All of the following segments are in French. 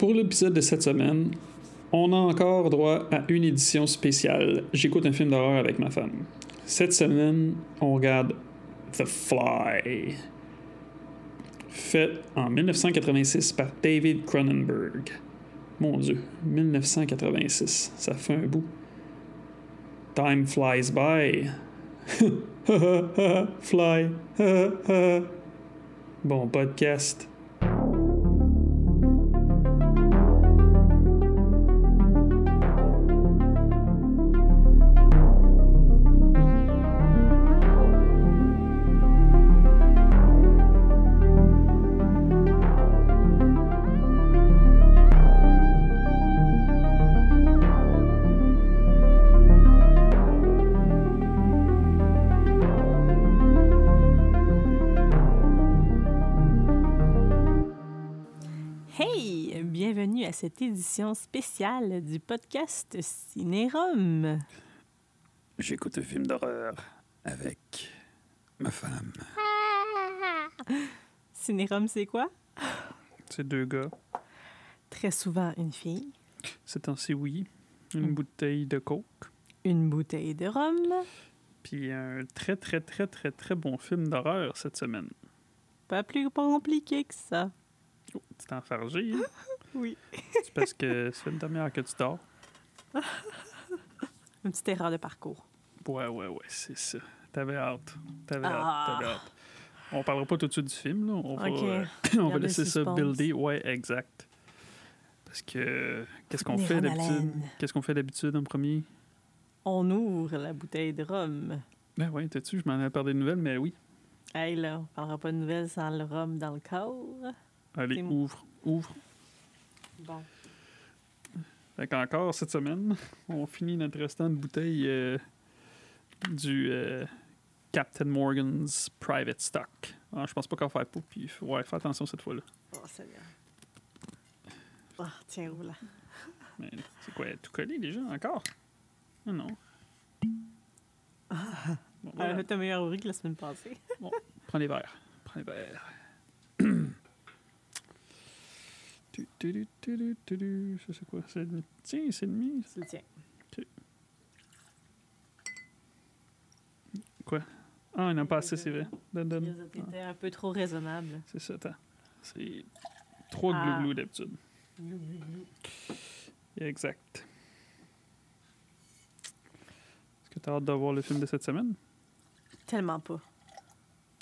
Pour l'épisode de cette semaine, on a encore droit à une édition spéciale. J'écoute un film d'horreur avec ma femme. Cette semaine, on regarde The Fly, fait en 1986 par David Cronenberg. Mon Dieu, 1986, ça fait un bout. Time flies by. Fly. bon podcast. Cette édition spéciale du podcast Cinérum. J'écoute un film d'horreur avec ma femme. Cinérum, c'est quoi? C'est deux gars. Très souvent une fille, C'est temps-ci, oui. Une Mm. bouteille de coke. une bouteille de rhum. Puis un très, très, très, très, très bon film d'horreur cette semaine. Pas plus compliqué que ça. Oh, tu t'es enfargé, hein? Oui. C'est parce que ça fait une demi-heure que tu dors. Une petite erreur de parcours. Ouais, ouais, ouais, c'est ça. T'avais hâte. T'avais Ah. hâte, t'avais hâte. On parlera pas tout de suite du film, là. On va, euh, on va laisser ça builder. Ouais, exact. Parce que qu'est-ce qu'on fait d'habitude? Qu'est-ce qu'on fait d'habitude en premier? On ouvre la bouteille de rhum. Ben oui, t'as-tu? Je m'en avais parlé de nouvelles, mais oui. Hey là, on parlera pas de nouvelles sans le rhum dans le corps. Allez, ouvre, ouvre. Bon. Fait qu'encore cette semaine, on finit notre restant de bouteille euh, du euh, Captain Morgan's Private Stock. Ah, je pense pas qu'on va faire pour, puis ouais, fais attention cette fois-là. Oh, Seigneur. Ah, tiens, roule. Mais c'est quoi, tout collé déjà encore? Ah non. Bon, Elle voilà. a fait un meilleur bruit que la semaine passée. Prends les verres. Prends les verres. Ça, c'est quoi? C'est le... Tiens, c'est le mien? Tu le tiens. Ah, il n'a pas assez, c'est vrai. Donne, donne. T'étais un peu trop raisonnable. C'est ça, attends. C'est trois Ah. glou-glou d'habitude. Exact. Est-ce que tu as hâte de voir le film de cette semaine? Tellement pas.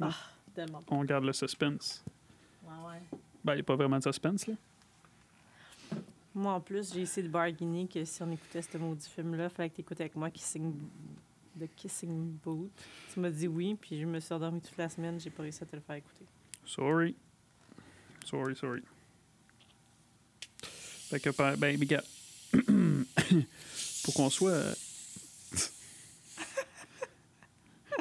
Ah, tellement pas. On garde le suspense. Ouais, ouais. Ben, il n'y a pas vraiment de suspense, là. Moi, en plus, j'ai essayé de bargainer que si on écoutait ce maudit film-là, il fallait que tu écoutes avec moi Kissing... The Kissing Booth. Tu m'as dit oui, puis je me suis endormie toute la semaine. J'ai pas réussi à te le faire écouter. Sorry. Sorry, sorry. Fait que, ben, ben, gars, pour qu'on soit... euh,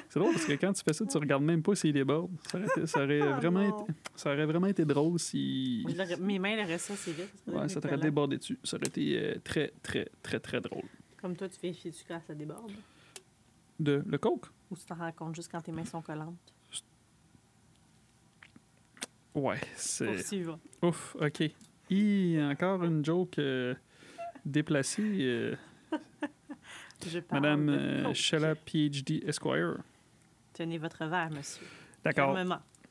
C'est drôle parce que quand tu fais ça, tu regardes même pas s'il déborde. Ça aurait, été- ça aurait Ah, vraiment été, ça aurait vraiment été drôle si... Mes mains l'auraient ça, c'est vite. Ouais, ça t'aurait débordé dessus. Ça aurait été euh, très, très, très, très drôle. Comme toi, tu vérifies-tu quand ça déborde? De le coke? Ou tu t'en rends compte juste quand tes mains sont collantes? Ouais, c'est... Ouf, OK. Hi, encore une joke euh, déplacée. euh, Je parle Madame euh. Sheila PhD Esquire. Tenez votre verre, monsieur. D'accord.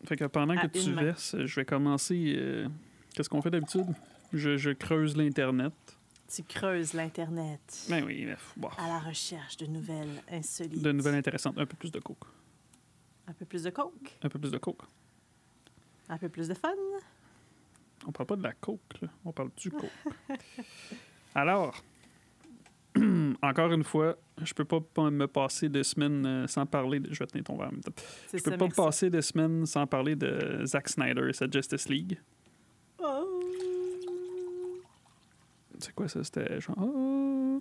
Fait que pendant À que tu main. verses, je vais commencer. euh, Qu'est-ce qu'on fait d'habitude? Je, je creuse l'Internet. Tu creuses l'Internet Ben oui, bon, à la recherche de nouvelles insolites. de nouvelles intéressantes. Un peu plus de coke. Un peu plus de coke, Un peu plus de coke. un peu plus de fun. On parle pas de la coke, là. On parle du coke. Alors, encore une fois, je peux pas me passer de semaines euh, sans parler de... Je vais tenir ton verre en même temps. C'est Je peux ça, pas merci. passer de semaines sans parler de Zack Snyder et sa Justice League. Oh. C'est quoi ça? C'était genre... ah.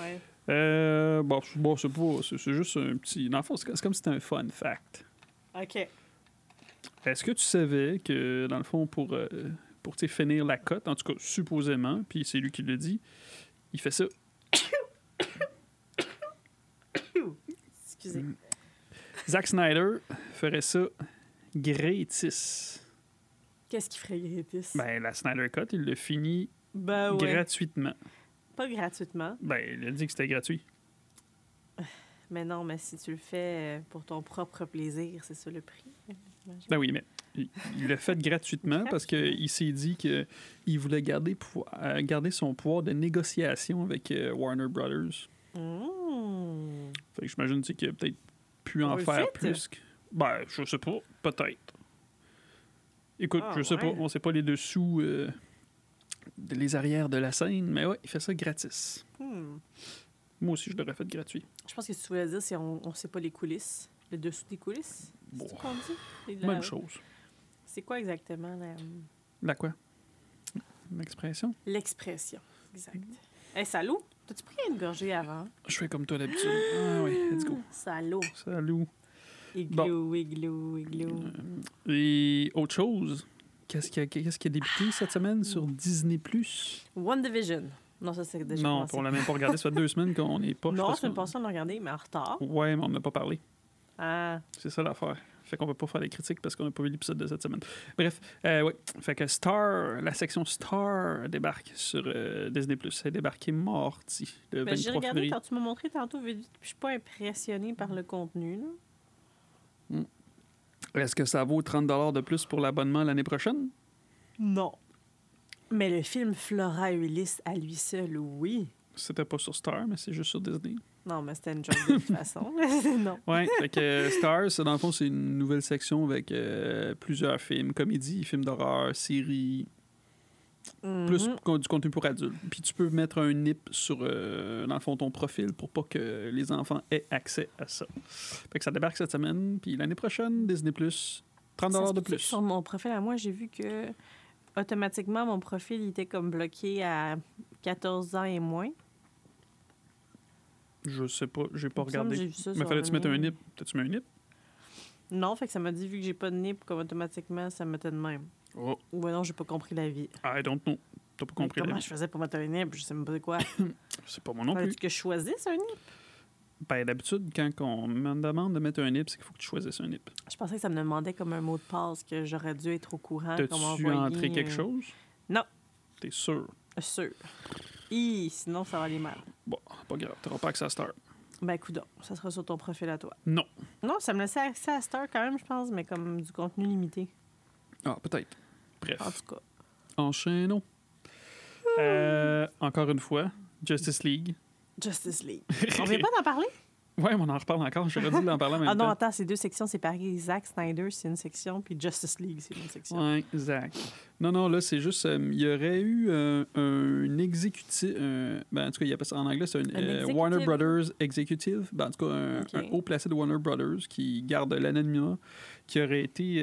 Ouais. Euh, bon, c'est- bon c'est pas... C'est juste un petit... Dans le fond, c'est comme si c'était un fun fact. OK. Est-ce que tu savais que, dans le fond, pour, euh, pour finir la cote, en tout cas, supposément, puis c'est lui qui le dit, il fait ça. Excusez. Zack Snyder ferait ça gratis. Qu'est-ce qu'il ferait Gritis? Ben, la Snyder Cut, il l'a fini Ben ouais. gratuitement. Pas gratuitement. Ben, il a dit que c'était gratuit. Mais non, mais si tu le fais euh, pour ton propre plaisir, c'est ça le prix. Ben oui, mais il l'a fait gratuitement parce qu'il s'est dit qu'il voulait garder, euh, garder son pouvoir de négociation avec euh, Warner Brothers. Mmh. Fait que j'imagine tu sais, qu'il a peut-être pu On en faire plus. que- Ben, je sais pas. Peut-être. Écoute, Ah, je sais pas. On sait pas les dessous, euh, les arrières de la scène, mais ouais, il fait ça gratis. Hmm. Moi aussi, je l'aurais fait gratuit. Je pense que ce que tu voulais dire, c'est on ne sait pas les coulisses. Le dessous des coulisses. Bon. C'est ce qu'on dit? La- Même chose. C'est quoi exactement la- La quoi? L'expression? l'expression? Exact. Hey, salaud! T'as-tu pris une gorgée avant? Je fais comme toi d'habitude. Ah oui, let's go. Salaud! Salut. Igloo, igloo, igloo. Euh, Et autre chose, qu'est-ce qui a, débuté cette semaine sur. Disney+. One Division. Non, ça, c'est déjà Non, on l'a même pas regardé. Ça fait deux semaines qu'on n'est pas... Non, c'est qu'on- passée, on l'a regardé, mais en retard. Ouais, mais on n'a pas parlé. Ah, C'est ça l'affaire. Fait qu'on peut pas faire des critiques parce qu'on n'a pas vu l'épisode de cette semaine. Bref, euh, ouais. Fait que Star, la section Star débarque sur euh, Disney+. Elle est débarquée mardi, le ben, j'ai 23 regardé février. quand tu m'as montré tantôt je suis pas impressionnée par le contenu. Là. Est-ce que ça vaut 30 de plus pour l'abonnement l'année prochaine? Non. Mais le film Flora Ulysse à lui seul, oui. C'était pas sur Star, mais c'est juste sur Disney. Non, mais c'était une joke de toute façon. non. Ouais, fait que euh, Star, c'est dans le fond, c'est une nouvelle section avec euh, plusieurs films, comédies, films d'horreur, séries, plus Mhm. con- du contenu pour adultes. Puis tu peux mettre un nip sur, euh, dans le fond, ton profil pour pas que les enfants aient accès à ça. Fait que ça débarque cette semaine, puis l'année prochaine, Disney+, 30 Ça se de plus. Sur mon profil? À moi, j'ai vu que automatiquement, mon profil il était comme bloqué à 14 ans et moins. Je sais pas, j'ai pas me regardé. Mais fallait-tu mettre un nip? T'as-tu mis un nip? Non, fait que ça m'a dit, vu que j'ai pas de nip, comme automatiquement, ça mettait de même. Oh, Ou ben non, j'ai pas compris la vie. I don't know. T'as pas compris la comment vie. je faisais pour mettre un nip? Je sais même pas c'est quoi. C'est pas moi non plus. Que je choisisse un nip? Ben, d'habitude, quand on me demande de mettre un nip, c'est qu'il faut que tu choisisses un nip. Je pensais que ça me demandait comme un mot de passe que j'aurais dû être au courant. T'as-tu entré quelque euh, chose? Non. T'es sûr? Sûr. Hi, sinon, ça va aller mal. Bon, pas grave, t'auras pas accès à Star. Ben, coudonc, ça sera sur ton profil à toi. Non. Non, ça me laissait accès à Star quand même, je pense, mais comme du contenu limité. Ah, peut-être. Bref, En tout cas. enchaînons. Euh, encore une fois, Justice League. Justice League. On vient pas d'en parler? Ouais, mais on en reparle encore. J'aurais dû en parler en même Ah non, temps. attends, c'est deux sections séparées. Zack Snyder, c'est une section, puis Justice League, c'est une section. Ouais, exact. Non, non, là, c'est juste. euh, il y aurait eu euh, un exécutif. euh, ben, en tout cas, il appelle ça en anglais, c'est un. Warner Brothers Executive. Ben, en tout cas, un, haut placé de Warner Brothers qui garde l'anonymat, qui aurait été.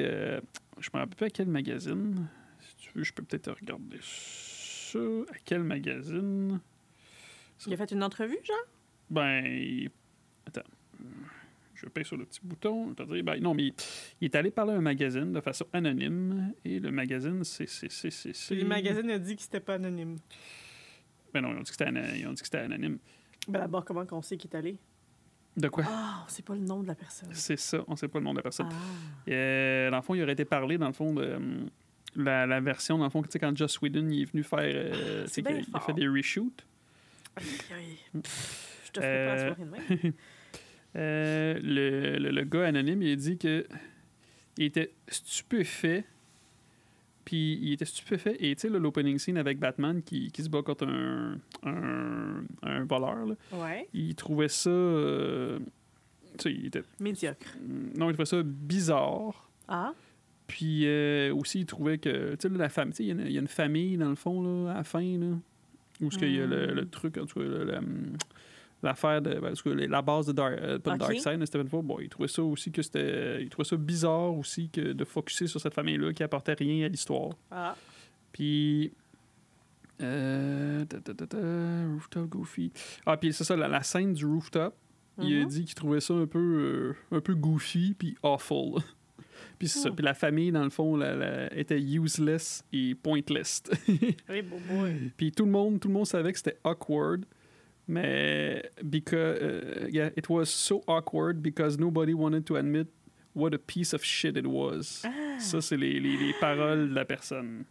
je me rappelle pas à quel magazine. Si tu veux, je peux peut-être regarder ça. À quel magazine? Il a fait une entrevue, genre? Ben. Je paye sur le petit bouton. je dire, ben, non, mais il, il est allé parler à un magazine de façon anonyme. Et le magazine, c'est. c'est, c'est, c'est, c'est- Le magazine a dit que c'était pas anonyme. Ben non, ils ont dit que c'était, anonyme. Ben d'abord, comment qu'on sait qu'il est allé? De quoi? Ah, on sait pas le nom de la personne. C'est ça, on sait pas le nom de la personne. Ah. Et, euh, dans le fond, il aurait été parlé, dans le fond, de. hum, la, la version, dans le fond, tu sais, quand Joss Whedon il est venu faire. euh, qu'il- il fait des reshoots. Aïe, aïe. Pff, Je te ferai pas la Euh, soirée même. Euh, le, le, le gars anonyme, il a dit que il était stupéfait. Puis il était stupéfait. Et tu sais, l'opening scene avec Batman qui, qui se bat contre un, un, un voleur, là, Ouais. il trouvait ça. euh, tu sais, il était. Médiocre. Non, il trouvait ça bizarre. Ah? Puis euh, aussi, il trouvait que. Tu sais, la famille. Tu sais, il y a une- il y, a une famille, dans le fond, là, à la fin, là. Où est-ce qu'il y a le, Hmm. le truc, en tout cas, le- le, hum, l'affaire de. ben, en tout cas, la base de Dark, euh, pas de Ok. Darkseid, mais Stephen Ford, bon, il trouvait ça aussi que c'était. Il trouvait ça bizarre aussi que de focuser sur cette famille-là qui apportait rien à l'histoire. Ah. Puis. Euh, ta, ta, ta, ta, rooftop Goofy. Ah, puis c'est ça, la, la scène du rooftop, il a Mhm. dit qu'il trouvait ça un peu, euh, un peu goofy puis awful. puis c'est ça. Hmm. Puis la famille, dans le fond, la- la- était useless et pointless. Bon puis tout le monde, tout le monde savait que c'était awkward. Mais because uh, yeah, it was so awkward because nobody wanted to admit What a piece of shit it was. Ah. Ça, c'est les, les, les paroles de la personne.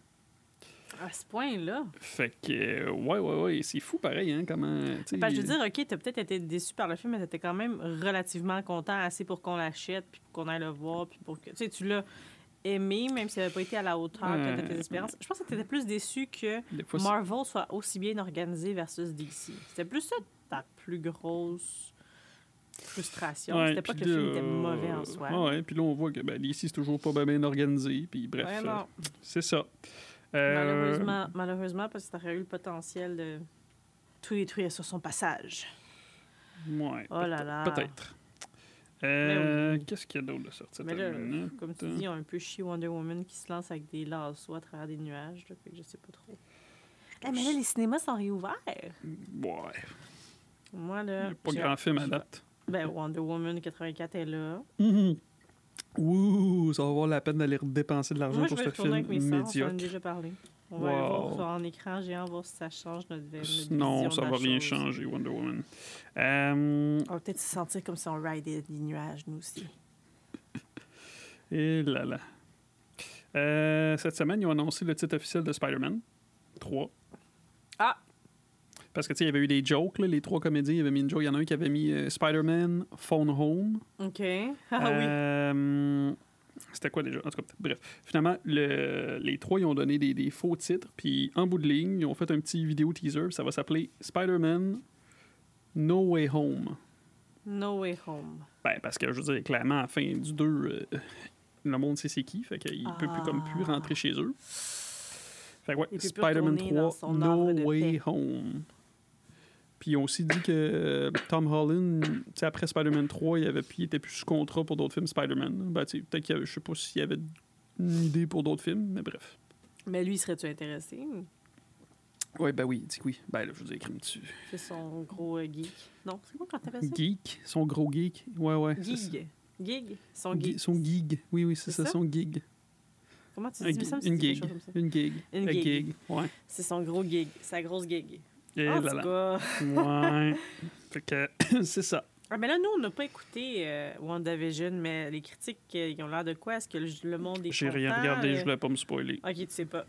À ce point-là. Fait que, ouais, ouais, ouais, c'est fou pareil, hein, comment. je veux dire, OK, t'as peut-être été déçu par le film, mais t'étais quand même relativement content, assez pour qu'on l'achète, puis qu'on aille le voir, puis pour que... Tu sais, tu l'as aimé, même s'il n'avait pas été à la hauteur de tes Euh, espérances. Je pense que t'étais plus déçu que fois, Marvel soit aussi bien organisé versus DC. C'était plus ça ta plus grosse frustration. Ouais, C'était pas que le film était mauvais en soi. Ouais, puis là, on voit que ben, DC, c'est toujours pas bien, bien organisé, puis bref, Ouais, euh, c'est ça. Euh, Malheureusement, malheureusement, parce que t'aurais eu le potentiel de tout détruire sur son passage. Ouais, Oh là là. Peut-être. Euh, Mais oui. Qu'est-ce qu'il y a d'autre de sorti cette Mais là, comme tu dis, on a un peu chié Wonder Woman qui se lance avec des lassos à travers des nuages. Là, fait que je sais pas trop. Eh, mais là, les cinémas sont réouverts. Ouais. Moi, Il là. n'y a pas grand film à date. Ben, Wonder Woman 84 est là. Mhm. Ouh, ça va avoir la peine d'aller dépenser de l'argent Moi, je pour vais ce retourner avec film mes sœurs, on en a médiocre. déjà parlé. On va Wow. voir ça en écran géant, voir si ça change notre, notre Non, ça de la va rien chose. changer, Wonder Woman. Euh, On va peut-être se sentir comme si on ridait des nuages, nous aussi. et là là. Euh, cette semaine, ils ont annoncé le titre officiel de Spider-Man 3. Ah! Parce que, tu sais, il y avait eu des jokes, là, les trois comédiens, il y avait mis une joke. Il y en a un qui avait mis euh, Spider-Man Phone Home. OK. Ah oui. C'était quoi déjà? En tout cas, bref. Finalement, le- les trois, ils ont donné des, des faux titres. Puis, en bout de ligne, ils ont fait un petit vidéo teaser. Ça va s'appeler Spider-Man No Way Home. No Way Home. Ben, parce que, je veux dire, clairement, à la fin du 2, euh, le monde sait c'est qui. Fait qu'il peut plus, comme plus Ah. rentrer chez eux. Fait que, ouais, Spider-Man retourner dans 3, son No Way paix. Home. Puis ils ont aussi dit que euh, Tom Holland, après Spider-Man 3, il, avait, puis il était plus sous contrat pour d'autres films Spider-Man. Ben, peut-être qu'il y avait, je sais pas s'il y avait une idée pour d'autres films, mais bref. Mais lui, serais-tu intéressé? Ouais, ben oui, que oui. Ben là, je vous ai écrit dessus. C'est son gros euh, geek. Non, c'est quoi quand t'appelles ça? Geek, son gros geek? Ouais, ouais. ça. Gig. Gig? Son geek. Son gig. Oui, oui, c'est C'est ça, ça? son gig. Comment tu dis? Que une dis quelque gig. ça. Une gig. Une Un gig. gig. Ouais. C'est son gros gig. Sa grosse gig. Et en là tout là. cas. Ouais. fait que c'est ça. Ah, mais là, nous, on n'a pas écouté euh, WandaVision, mais les critiques, euh, ils ont l'air de quoi? Est-ce que le, le monde est J'ai rien regardé, euh? je voulais pas me spoiler. Ok, tu sais pas.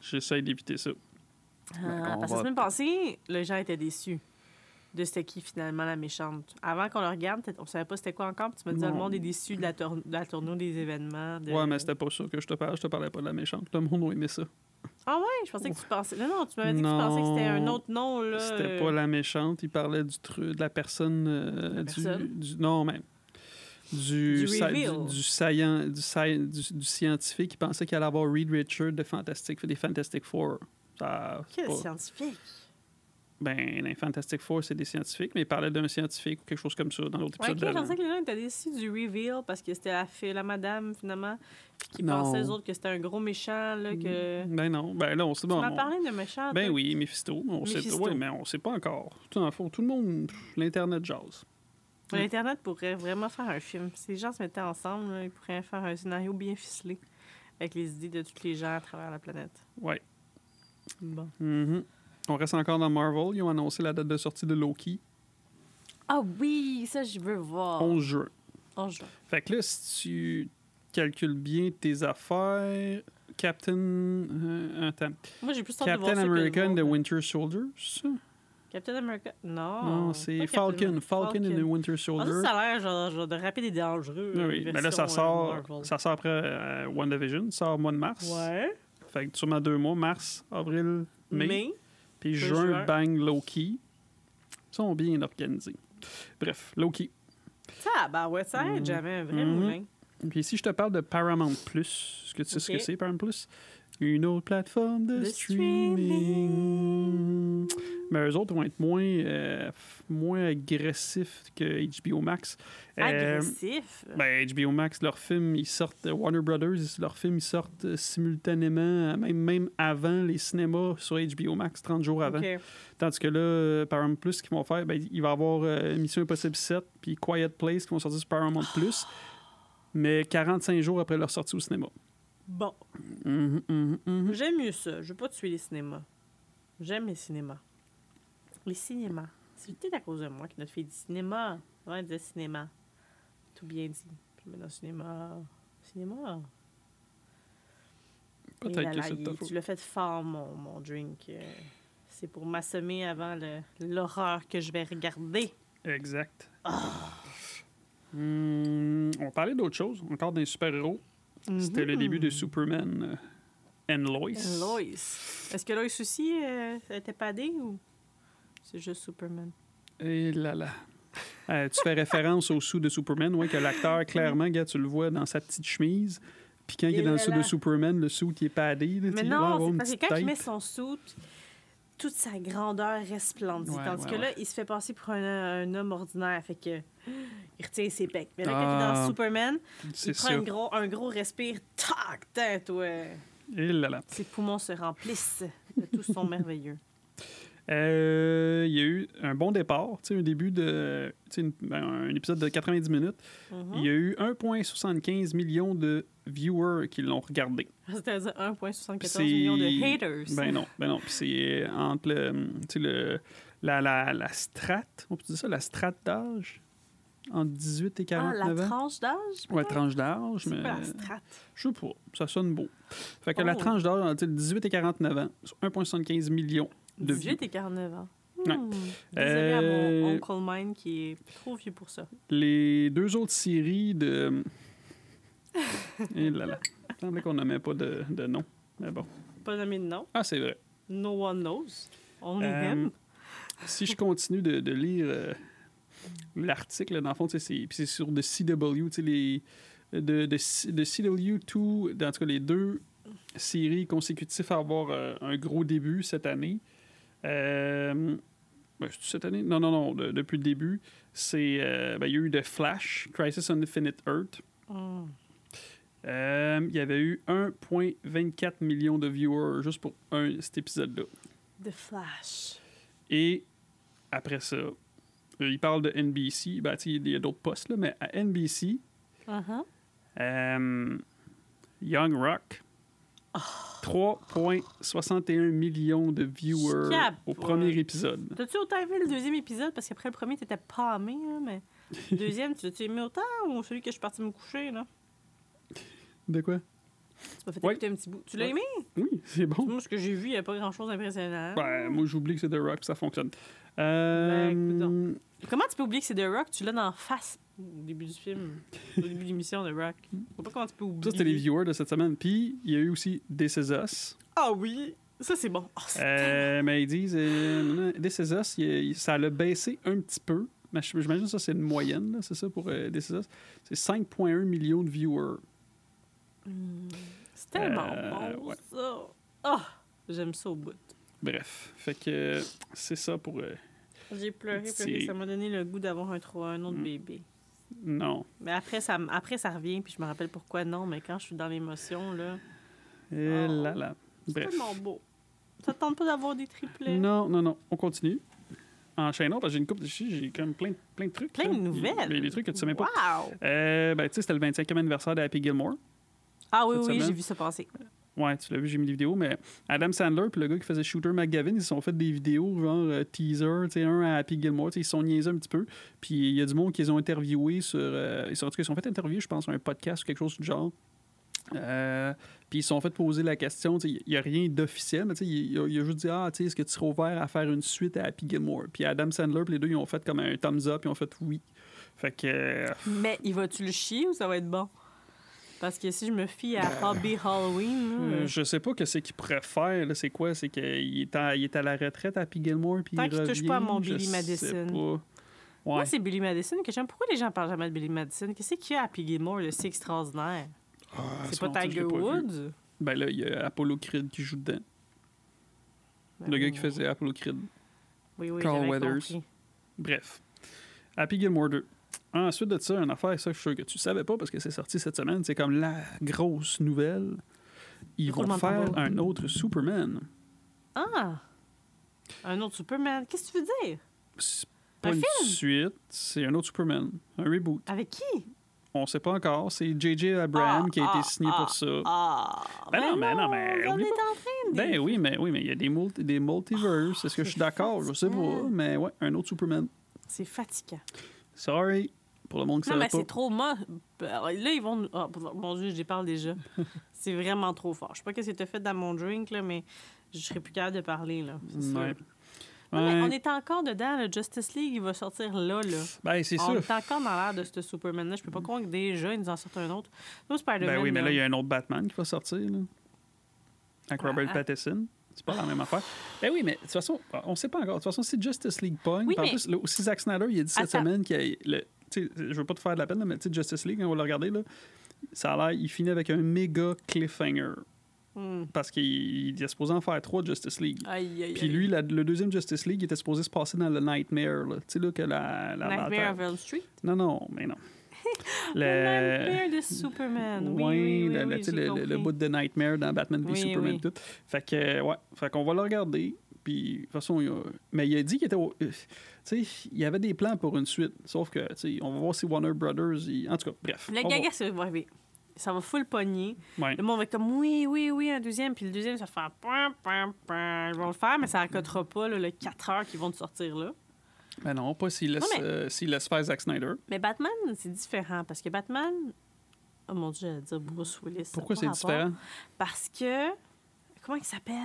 J'essaie d'éviter ça. Ah, on parce que la semaine passée, les gens étaient déçus de c'était qui finalement la méchante. Avant qu'on le regarde, peut-être- on savait pas c'était quoi encore, puis tu me disais le monde est déçu de la, tour- de la tournure des événements. de- Ouais, mais c'était pas ça que je te parlais. Je te parlais pas de la méchante. Le monde a aimé ça. Ah ouais, je pensais que tu pensais. Non, non, tu m'avais dit que tu pensais que c'était un autre nom, là. C'était euh, pas la méchante. Il parlait du truc, de la personne. euh, La personne? du- non, mais. Du, Du sa- du, du saillant- du, sci- du- du scientifique qui pensait qu'il allait avoir Reed Richard de Fantastic, des Fantastic Four. Ça, Quel pas- scientifique. Ben, les Fantastic Four, c'est des scientifiques, mais il parlait d'un scientifique ou quelque chose comme ça dans l'autre Ouais, épisode ok, je d'avant. pensais que les gens étaient déçus du reveal parce que c'était la, fille, la madame, finalement, qui Non. pensaient, eux autres, que c'était un gros méchant, là, que... Ben non, ben là, on sait Tu bon. m'as parlé de méchant, Ben toi. oui, Mephisto, on sait ouais, mais on sait pas encore. Tout en fond, tout le monde, l'internet jase. L'Internet pourrait vraiment faire un film. Si les gens se mettaient ensemble, là, ils pourraient faire un scénario bien ficelé avec les idées de tous les gens à travers la planète. Ouais. Bon. Mhm. On reste encore dans Marvel. Ils ont annoncé la date de sortie de Loki, Ah oui, ça, je veux voir. 11 juin. En juin. Fait que là, si tu calcules bien tes affaires, Captain. euh, attends. Moi, j'ai plus hâte de voir Captain American voir, The Winter Soldier, ça? Captain America. Non. non, c'est Captain Falcon. America. Falcon, and the Winter Ah, Soldier. ça, ça a l'air genre, genre de rapide et dangereux. oui, euh, oui. Mais là, ça euh, sort, Marvel. ça sort après euh, WandaVision. Ça sort au mois de mars. Ouais. Fait que sûrement deux mois, mars, avril, mai? Puis juin, juin. bang, Loki. Ils sont bien organisés. Bref, Loki. ça, bah ouais, ça aide Mhm. jamais un vrai Mhm. moulin. Puis si je te parle de Paramount Plus, est-ce que tu sais ce que c'est, Paramount Plus? Une autre plateforme de, streaming. Mais eux autres vont être moins, euh, moins agressifs que HBO Max. Euh, Agressif. ben, HBO Max, leurs films, ils sortent, euh, Warner Brothers, leurs films, ils sortent euh, simultanément, même, même avant les cinémas sur HBO Max, 30 jours avant. Tandis que là, Paramount Plus, ce qu'ils vont faire, ben, il va y avoir Mission Impossible 7 puis Quiet Place qui vont sortir sur Paramount Plus, mais 45 jours après leur sortie au cinéma. Bon, Mhm, mhm, mhm. j'aime mieux ça. Je veux pas tuer les cinémas. J'aime les cinémas. Les cinémas. C'est peut-être à cause de moi que notre fille dit cinéma. Ouais, elle disait cinéma. Tout bien dit. Dans le cinéma. Cinéma. Peut-être que c'est. Tu l'as fait fort, mon, mon drink. Euh, C'est pour m'assommer avant l'horreur que je vais regarder. Exact. Hmm, on parlait d'autre chose, encore des super-héros. C'était le début de Superman euh, and Lois. And Lois. Est-ce que Lois aussi euh, était padée ou c'est juste Superman? Et là là. Euh, tu fais référence au sou de Superman, ouais, que l'acteur, clairement, gars, tu le vois dans sa petite chemise. Puis quand il est dans le sou de. Superman, le sou qui est padé. là, Mais non, c'est parce que quand il met son suit, toute sa grandeur resplendit. Ouais, Tandis ouais, que là, ouais. il se fait passer pour un, un homme ordinaire. Fait que il retient ses pecs. Mais là, quand il est Ah, dans Superman, C'est il prend gros, un gros respire. Tac, tête, ouais. Et là là. Ses poumons se remplissent de tout son merveilleux. Euh, il y a eu un bon départ, tu sais, un début de. tu sais, une- ben, un épisode de 90 minutes. Mhm. Il y a eu 1,75 millions de viewers qui l'ont regardé. C'est-à-dire 1,74 C'est- millions de haters. Ben non, ben non. Puis c'est entre le, tu sais, le, la, la, la strate, on peut dire ça, la strate d'âge, entre 18 et ah, 49 la ans. tranche d'âge? Ouais, tranche d'âge, mais quoi la strate? je sais pas, ça sonne beau. Fait que la Oh. tranche d'âge entre 18 et 49 ans, sur 1,75 millions de 18 views. et 49 ans. Ouais. Hmm. Désolé à mon Euh, oncle mine qui est trop vieux pour ça. Les deux autres séries de... Et là là, il semblait qu'on nommait pas de, de nom, mais bon. Pas nommé de nom. Ah, c'est vrai. No one knows. Only Euh, him. si je continue de, de lire euh, l'article, dans le fond, c'est sur de CW, tu sais, les, de, de, C- de CW2, dans tout cas, les deux séries consécutives à avoir euh, un gros début cette année. Euh, ben, cette année? Non, non, non, de- depuis le début. C'est, euh, ben, il y a eu The Flash, Crisis on Infinite Earth. Hmm. Euh, il y avait eu 1,24 million de viewers juste pour un, cet épisode-là. The Flash. Et après ça, il parle de NBC. Ben, il y a d'autres postes, là, mais à NBC, Uh-huh. Young Rock, 3,61 millions de viewers Cap, au ouais. premier épisode. T'as-tu autant aimé le deuxième épisode? Parce qu'après le premier, t'étais pâmé, hein, mais le deuxième, tu l'as-tu aimé autant ou celui que je suis partie me coucher, là? De quoi? Tu m'as fait Ouais. écouter un petit bout. Tu l'as Ouais. aimé? Oui, c'est bon. Moi, ce que j'ai vu, il n'y a pas grand-chose d'impressionnant. Ben, moi, j'oublie que c'est The Rock, ça fonctionne. Euh, Ben, coudonc. Comment tu peux oublier que c'est The Rock? Tu l'as dans la face au début du film, au début de l'émission, The Rock. Je sais pas comment tu peux oublier. ça, c'était les viewers de cette semaine. Puis, il y a eu aussi This Is Us. Ah oui! Ça, c'est bon. Euh, mais ils disent, euh, non, non, This Is Us, il- ça l'a baissé un petit peu. Mais j'imagine que ça, c'est une moyenne, là, c'est ça, pour euh, This Is Us. C'est 5,1 millions de viewers. Hmm, C'est tellement Euh, bon, ouais. ça. Ah! J'aime ça au bout. Bref, fait que euh, c'est ça pour... J'ai pleuré parce que ça m'a donné le goût d'avoir un, autre Mm. bébé. non. Mais après ça, après, ça revient, puis je me rappelle pourquoi non, mais quand je suis dans l'émotion, là, Et Oh. là là. c'est tellement beau. Ça te tente pas d'avoir des triplets? Non, non, non. On continue. Enchaînons, parce que j'ai une coupe de j'ai comme plein, plein de trucs. Plein là. de nouvelles. Il y a des trucs que tu savais pas. Wow! Euh, ben, tu sais, c'était le 25e anniversaire d'Happy Gilmore. Ah oui, oui, j'ai vu ça passer. Ouais, tu l'as vu, j'ai mis des vidéos, mais Adam Sandler puis le gars qui faisait Shooter McGavin, ils se sont fait des vidéos, genre euh, teaser, tu sais, un à Happy Gilmore, ils se sont niaisés un petit peu. Puis il y a du monde qu'ils ont interviewé sur. euh, ils, sont, en tout cas, ils sont fait interviewer, je pense, sur un podcast ou quelque chose du genre. Euh, puis ils se sont fait poser la question, il n'y a rien d'officiel, mais il, il a, juste dit Ah, tu est-ce que tu serais ouvert à faire une suite à Happy Gilmore? Puis Adam Sandler, puis les deux, ils ont fait comme un thumbs up, ils ont fait oui. Fait que. Mais il va-tu le chier ou ça va être bon? Parce que si je me fie à Hobby Halloween, là, Euh, je sais pas que c'est qu'il pourrait faire. là. C'est quoi? C'est qu'il est, à- il est à la retraite à P. Gilmore. Puis Tant il qu'il touche pas à mon Billy Madison. Ouais. moi, c'est Billy Madison que j'aime. Pourquoi les gens parlent jamais de Billy Madison? Qu'est-ce qu'il y a à Piggy Moore de si extraordinaire? Ah, C'est pas Tiger. Woods? Ben là, il y a Apollo Creed qui joue dedans. Ben le gars oui, qui faisait Apollo Creed. Oui, oui, Carl Weathers. compris. Bref. Happy Gilmore 2. Ensuite de ça, une affaire, ça, je suis sûr que tu savais pas parce que c'est sorti cette semaine. C'est comme la grosse nouvelle. Ils vont faire un autre Superman. Ah! Un autre Superman. Qu'est-ce que tu veux dire? C'est pas Un une suite, c'est un autre Superman. Un reboot. Avec qui? On sait pas encore. C'est J.J. Abraham Ah, qui a été ah, signé ah, pour ça. Ah! Ben non, ben non, mais On est en train de... Ben oui, mais oui, mais il y a des, multi- des multiverses. Est-ce que je suis d'accord? Je sais pas. Mais ouais, un autre Superman. C'est fatigant. Sorry. pour le monde qui Non, mais c'est trop moche. Là, ils vont. nous- Ah, mon Dieu, j'y parle déjà. c'est vraiment trop fort. Je sais pas ce que tu fait dans mon drink, là, mais je serais plus capable de parler. Là. Ouais. Non, mais Ouais. on est encore dedans. Le Justice League, il va sortir là. là. Ben, c'est on sûr. est encore dans l'air de ce Superman-là. Je peux pas croire que déjà, ils nous en sortent un autre. Nous, Spider-Man. Ben oui, mais là, il y a un autre Batman qui va sortir, là. Avec Robert Ah. Pattinson. C'est pas la même affaire. Ben oui, mais de toute façon, on sait pas encore. De toute façon, si Justice League pogne, Oui, mais- plus, aussi Zack Snyder, il a dit cette Attends. semaine qu'il y a le. Je veux pas te faire de la peine, là, mais tu sais, Justice League, on va le regarder, là. Ça a l'air, il finit avec un méga cliffhanger. Hmm. Parce qu'il il est supposé en faire trois Justice League. Aïe, aïe, Puis lui, la- le deuxième Justice League il était supposé se passer dans le Nightmare, là. Tu sais, là, que la. la Nightmare of Elm Street? Non, non, mais non. Le Nightmare de Superman. Oui, oui, oui, le, oui, le- le, bout de Nightmare dans Batman v Superman tout. Fait que euh, ouais, fait qu'on va le regarder. Puis de toute façon, il a... mais il a dit qu'il était au- euh, tu sais, il y avait des plans pour une suite, sauf que tu sais, on va voir si Warner Brothers il- en tout cas, bref. Le gaga, ça va arriver. Ça va full pogner. Ouais. Le monde va être comme oui, oui, oui, un deuxième. Puis le deuxième, ça va faire. Ils vont le faire, mais ça raccotera pas là, le 4 heures qu'ils vont te sortir là. Mais non, pas s'il laisse, mais- euh, laisse faire Zack Snyder. Mais Batman, c'est différent parce que Batman. Oh mon dieu, j'allais dire Bruce Willis. Pourquoi c'est différent? Parce que. Comment il s'appelle?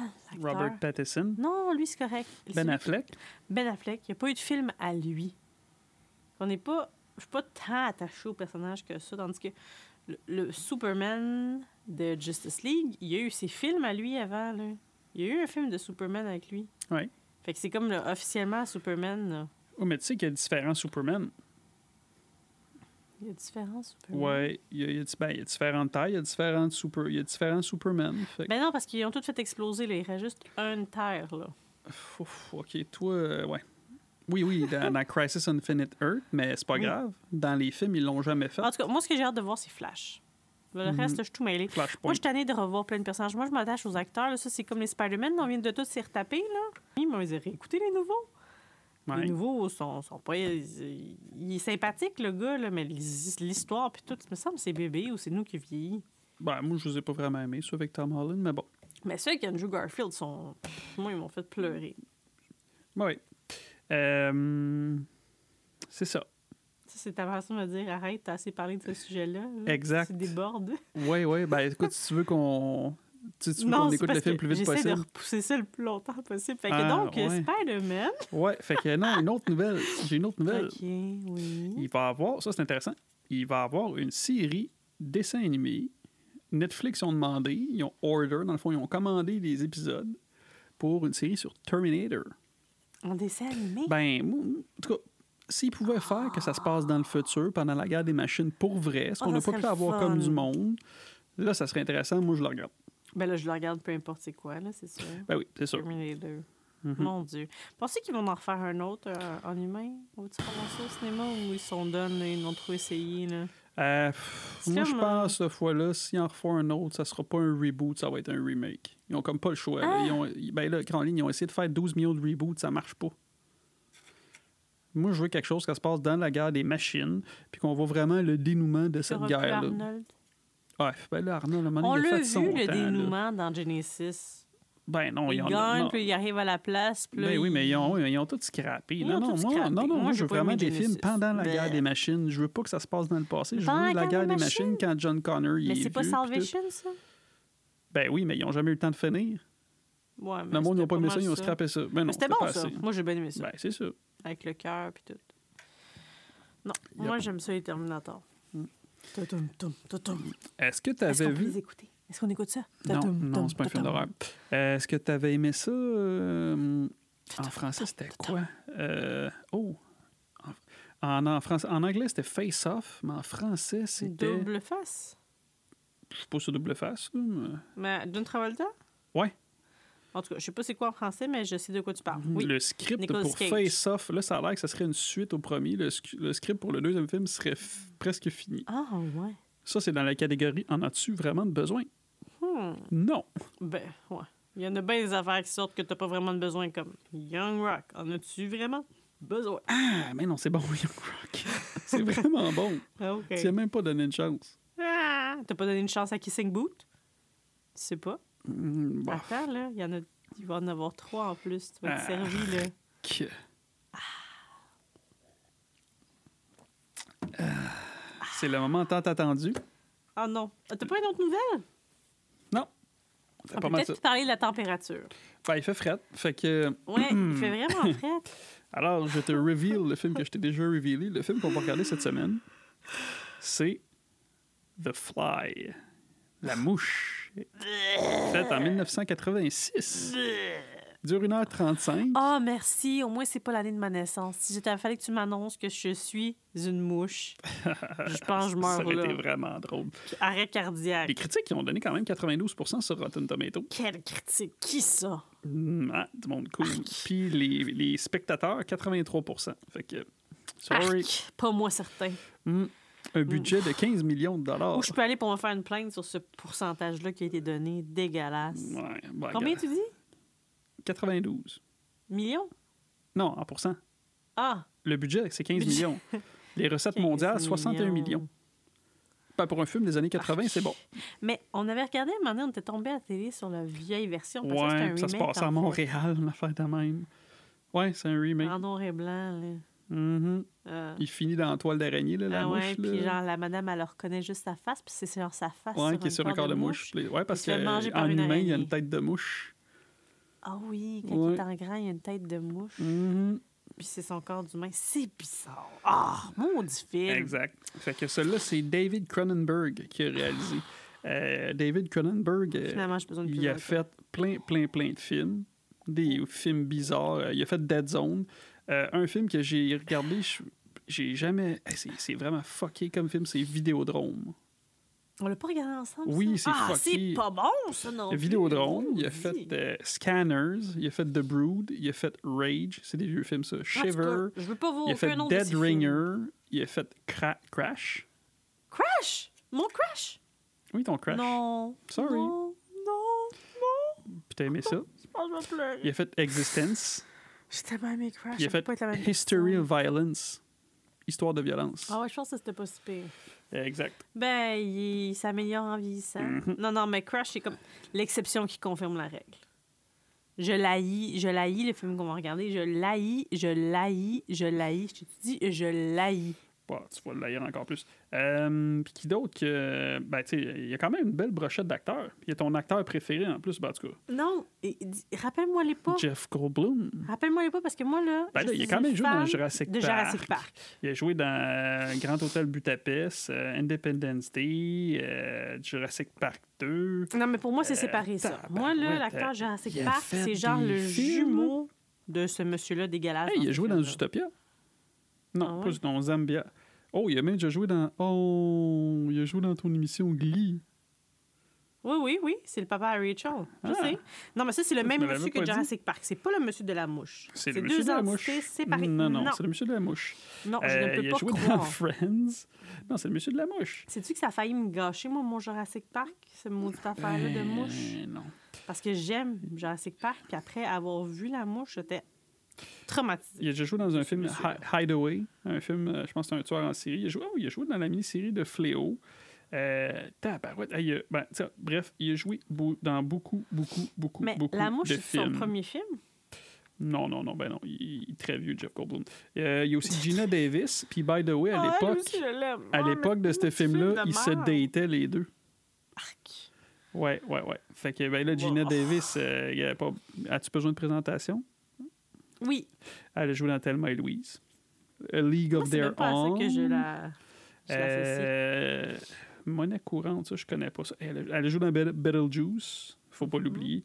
Robert Pattinson, Non, lui, c'est correct. Ben Affleck. Ben Affleck, il n'y a pas eu de film à lui. On n'est pas. Je suis pas tant attachée au personnage que ça, tandis que le, le Superman de Justice League, il y a eu ses films à lui avant. Là. Il y a eu un film de Superman avec lui. Ouais. Fait que c'est comme là, officiellement Superman. là. Oh, mais tu sais qu'il y a différents Superman. Il y a différents Superman. Ouais, il y a, il y a- ben, il y a différentes tailles, il y a différentes super, il y a différents Superman. Fait Ben non, parce qu'ils ont tout fait exploser. Là. Il reste juste une terre. Là. Ouf, ok, toi, euh, ouais. Oui, oui, dans, dans Crisis Infinite Earth, mais c'est pas Oui. grave. Dans les films, ils l'ont jamais fait. En tout cas, moi, ce que j'ai hâte de voir, c'est Flash. Le Mhm. reste, là, je suis tout. Flashpoint. Moi, je suis de revoir plein de personnages. Moi, je m'attache aux acteurs. Là. Ça, c'est comme les Spider-Man. On vient de tous s'y retaper. Là. Les a réécoutés, les nouveaux. Ouais. Les nouveaux sont, sont pas. Il est sympathique, le gars, là, mais l'his- l'histoire, puis tout, il me semble c'est bébé ou c'est nous qui vieillit. Ben, moi, je les ai pas vraiment aimés, ceux avec Tom Holland, mais bon. Mais ceux avec Andrew Garfield sont. pff, Moi, ils m'ont fait pleurer. Oui. Euh, c'est ça. Ça, c'est ta façon de me dire arrête, t'as assez parlé de ce sujet-là. là. Exact. Tu débordes. Oui, oui. Ben, écoute, si tu veux qu'on. Tu, veux qu'on c'est écoute le film plus vite J'essaie de possible. repousser ça le plus longtemps possible. Fait que Ah, donc, ouais. Spider-Man. Ouais, fait que non, une autre nouvelle. J'ai une autre nouvelle. OK, oui. Il va avoir, ça c'est intéressant, il va avoir une série dessin animé. Netflix ont demandé, ils ont order, dans le fond, ils ont commandé des épisodes pour une série sur Terminator. En dessin animé? Ben, en tout cas, s'ils pouvaient faire que ça se passe dans le futur, pendant la guerre des machines, pour vrai, ce Ah, qu'on n'a pas pu avoir fun. comme du monde, là, ça serait intéressant. Moi, je le regarde. Ben là, je le regarde peu importe c'est quoi, là, c'est sûr. Ben oui, c'est sûr. Terminator. Mhm. Mon Dieu. Pensez qu'ils vont en refaire un autre euh, en humain? On va-tu commencer au cinéma ou ils sont donnés, là, ils n'ont trop essayé, là? Euh, pff, moi, je pense, cette fois-là, s'ils en refont un autre, ça sera pas un reboot, ça va être un remake. Ils ont comme pas le choix. là. Ah! Ils ont, ben là, Grand Ligne, ils ont essayé de faire 12 millions de reboots, ça marche pas. Moi, je veux quelque chose qui se passe dans la guerre des machines, puis qu'on voit vraiment le dénouement de cette guerre-là. Ouais, ben là, Arnaud, le moment On il l'a vu, le temps, là. dénouement dans Genesis. Ben non, il ils ont. gagne, non. puis il arrive à la place. Puis là, Ben oui, mais il- ils ont, ils ont tout scrappé. Ils Non, ont non, tout moi, scrappé. non, non, Moi, je veux vraiment des films pendant la Ben. guerre des machines. Je veux pas que ça se passe dans le passé. Je Pendant veux la guerre des des machines quand John Connor il Mais est c'est pas. Salvation, ça? Ben oui, mais ils ont jamais eu le temps de finir. Ouais, mais Le monde n'a pas aimé ça, ils ont scrappé ça. Ben non, Mais c'était bon, ça. Moi, j'ai bien aimé ça. Ben, c'est ça. Avec le cœur, puis tout. Non, Yep. moi, j'aime ça, les Terminator. Est-ce que tu Est-ce avais qu'on peut vu. les écouter? Est-ce qu'on écoute ça? Non, non, c'est pas un film d'horreur. Euh, Est-ce que tu avais aimé ça euh, En français, c'était quoi? Euh, Oh en, en, français, en anglais, c'était Face Off, mais en français, c'était. Double face? Je sais pas sur double face. là, mais- Mais John Travolta? Ouais. En tout cas, je sais pas c'est quoi en français, mais je sais de quoi tu parles. Oui. Le script Nicolas pour Cage. Face Off, là, ça a l'air que ça serait une suite au premier. Le, sc- le script pour le deuxième film serait presque fini. Ah, ouais. Ça, c'est dans la catégorie En as-tu vraiment de besoin? Hmm. Non. Ben, ouais. Il y en a bien des affaires qui sortent que t'as pas vraiment de besoin, comme Young Rock. En as-tu vraiment besoin? Ah, mais non, c'est bon, Young Rock. c'est vraiment bon. Ah, OK. Tu n'as même pas donné une chance. Ah, t'as pas donné une chance à Kissing Boot? Tu sais pas? Hmm, bon. Attends, là, il y en a... Il va en avoir trois en plus. Tu vas être Ah. servi, là. Que- Ah. C'est le moment tant attendu? Ah non. Ah, T'as pas une autre nouvelle? Non. On pas peut peut-être parler de la température. Ben, il fait fret. Fait que. Ouais, il fait vraiment frais. Alors, je te reveal le film que je t'ai déjà révélé. Le film qu'on va regarder cette semaine, c'est The Fly. La mouche. Faite en 1986. Dure 1h35. Ah, merci. Au moins, c'est pas l'année de ma naissance. Si j'étais fallait que tu m'annonces que je suis une mouche, je pense que je Ça meurs aurait été vraiment drôle. Arrêt cardiaque. Les critiques qui ont donné quand même 92 sur Rotten Tomatoes. Quelle critique. Qui ça? Mm, ah, du monde cool. Puis les, les spectateurs, 83% Fait que, sorry. Arc. Pas moi certain. Mm, un budget de 15 millions de dollars. Où je peux aller pour me faire une plainte sur ce pourcentage-là qui a été donné? Dégueulasse. Ouais, bah, Combien tu dis? 92. Millions? Non, en pourcent. Ah! Le budget, c'est 15 Budget. millions. Les recettes 15 mondiales, 61 millions. millions. Ben, pour un film des années 80, c'est bon. Mais on avait regardé, un moment donné, on était tombé à la télé sur la vieille version. parce que c'était un Ouais, ça se passe à Montréal, une affaire de même. Ouais, c'est un remake. En noir et blanc, là. Mhm. Euh, Il finit dans la toile d'araignée, là, la ah mouche. ouais, là. puis genre, la madame, elle reconnaît juste sa face, puis c'est genre sa face Ouais, sur qui est sur un corps de mouche. Ouais, parce qu'en humain, il y a une tête de mouche. Ah oui, quand Ouais. il est en grand, il y a une tête de mouche, Mhm. puis c'est son corps d'humain. C'est bizarre. Ah, maudit film. Exact. Fait que celui-là, c'est David Cronenberg qui a réalisé. Euh, David Cronenberg, euh, il a fait plein, plein, plein de films. Des films bizarres. Euh, Il a fait Dead Zone. Euh, un film que j'ai regardé, j'ai jamais. Hey, c'est- vraiment fucké comme film, c'est Vidéodrome. On l'a pas regardé ensemble? Oui, c'est Ah, c'est pas bon, ça, non. Vidéodrome, il a fait euh, Scanners, il a fait The Brood, il a fait Rage, c'est des vieux films ça. Shiver, Je veux pas voir il a fait Dead films. Ringer, il a fait Cra- Crash. Crash! Mon Crash? Oui, ton Crash. Non. Sorry. Non, non, Puis t'as aimé ça? je pense que je vais pleurer. Il a fait Existence. J'ai tellement aimé Crash. Il a fait pas être la même History of Violence. Histoire de violence. Ah ouais, je pense que c'était pas si pire. Exact. Ben, il, il s'améliore en vieillissant. Mhm. Non, non, mais Crash, c'est comme l'exception qui confirme la règle. Je l'haïs, je l'haïs, le film qu'on va regarder. Je l'haïs, je l'haïs, je l'haïs. Je te dis, je l'haïs. Bon, tu vas l'ailleurs encore plus. Euh, puis qui d'autre que. Ben, tu sais, il y a quand même une belle brochette d'acteurs. Il y a ton acteur préféré en plus, ben, en tout cas. Non, rappelle-moi les pas. Jeff Goldblum. Rappelle-moi les pas parce que moi, là. Ben je là, il a suis quand même joué dans Jurassic de Park. Jurassic Park. Il a joué dans euh, Grand Hôtel Budapest, euh, Independence Day, Jurassic Park 2. Non, mais pour moi, c'est séparé, ça. Moi, là, l'acteur Jurassic Park, c'est genre le jumeau de ce monsieur-là dégueulasse. Hey, il a joué dans. Utopia. Non, Ah pas ouais? dans Zambia. Oh, il a même déjà joué dans. Oh, il a joué dans ton émission Glee. Oui, oui, oui, c'est le papa à Rachel. Je Ah. sais. Non, mais ça, c'est le même monsieur pas que dit. Jurassic Park. C'est pas le monsieur de la mouche. C'est le monsieur deux de la mouche. séparées. Non, non, non, c'est le monsieur de la mouche. non, je Euh, ne peux il a pas joué dans croire. Friends. Non, c'est le monsieur de la mouche. Sais-tu que ça a failli me gâcher, moi, mon Jurassic Park, ce maudite affaire-là de Euh, mouche? Non. Parce que j'aime Jurassic Park, puis après avoir vu la mouche, j'étais traumatisée. Il a déjà joué dans un film Hideaway, un film, euh, je pense que c'est un tueur en série. Il a joué, oh, il a joué dans la mini-série de Fléau. Euh, tabarouette. Hey, il a- ben, bref, il a joué dans beaucoup, beaucoup, beaucoup, Mais beaucoup la mouche, de c'est son films. premier film? Non, non, non, ben non, il, il est très vieux, Jeff Goldblum. Euh, il y a aussi Gina Davis, puis by the way, à Ah, l'époque, à l'époque de ce film-là, ils se dataient les deux. Arc. Ouais, ouais, ouais. Fait que, ben là, Gina Wow. Davis, euh, il y a pas... as-tu besoin de présentation? Oui, Elle a joué dans Thelma et Louise. A League moi, of Their pas Own. que je la... je. Euh, monnaie courante, ça, je connais pas ça. Elle, a- elle a joué dans Beetlejuice, faut pas l'oublier.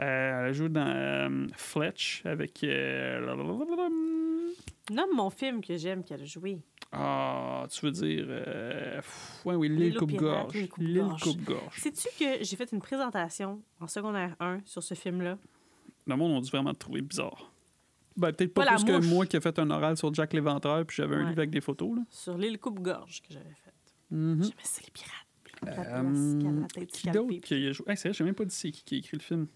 Euh, elle a joué dans euh, Fletch avec. euh. Nomme mon film que j'aime qu'elle a joué. Ah, tu veux dire. Euh, ouais, oui, L'île Coupe-Gorge. l'île Coupe-Gorge. Sais-tu que j'ai fait une présentation en secondaire 1 sur ce film-là? Le monde, on dit vraiment de trouver bizarre. Ben, peut-être pas, Pas plus que moi qui a fait un oral sur Jack l'Éventreur, puis j'avais un livre avec des photos. Là. Sur l'île Coupe-Gorge que j'avais faite. Mhm. J'aimais ça, les pirates. Euh, qui d'autre qui a joué? Hey, c'est vrai, j'ai même pas dit c'est qui qui a écrit le film.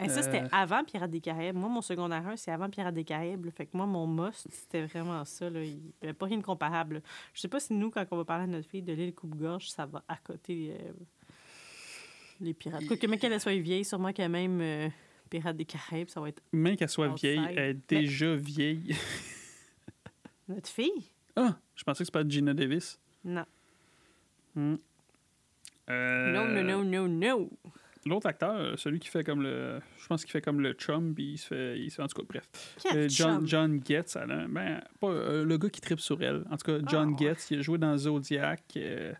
Et ça, c'était Euh, avant Pirates des Caraïbes. Moi, mon secondaire 1, c'est avant Pirates des Caraïbes. là. Fait que moi, mon must, c'était vraiment ça. Là. Il n'y avait pas rien de comparable. Je sais pas si nous, quand on va parler à notre fille de l'île Coupe-Gorge, ça va à côté euh, les pirates. Quoique, même qu'elle soit vieille, sûrement qu'elle même Pirates des Caraïbes, ça va être Même qu'elle soit Outside. vieille, elle est déjà vieille. notre fille? Ah, je pensais que c'était pas Gina Davis. Non. Hmm. Euh, No, no, no, no, no. L'autre acteur, celui qui fait comme le. Je pense qu'il fait comme le chum, puis il se fait. Il se fait en tout cas, bref. Euh, John. John Getz, elle a- ben, pas, euh, le gars qui tripe sur elle. En tout cas, John Ah, ouais. Getz, il a joué dans Zodiac, euh,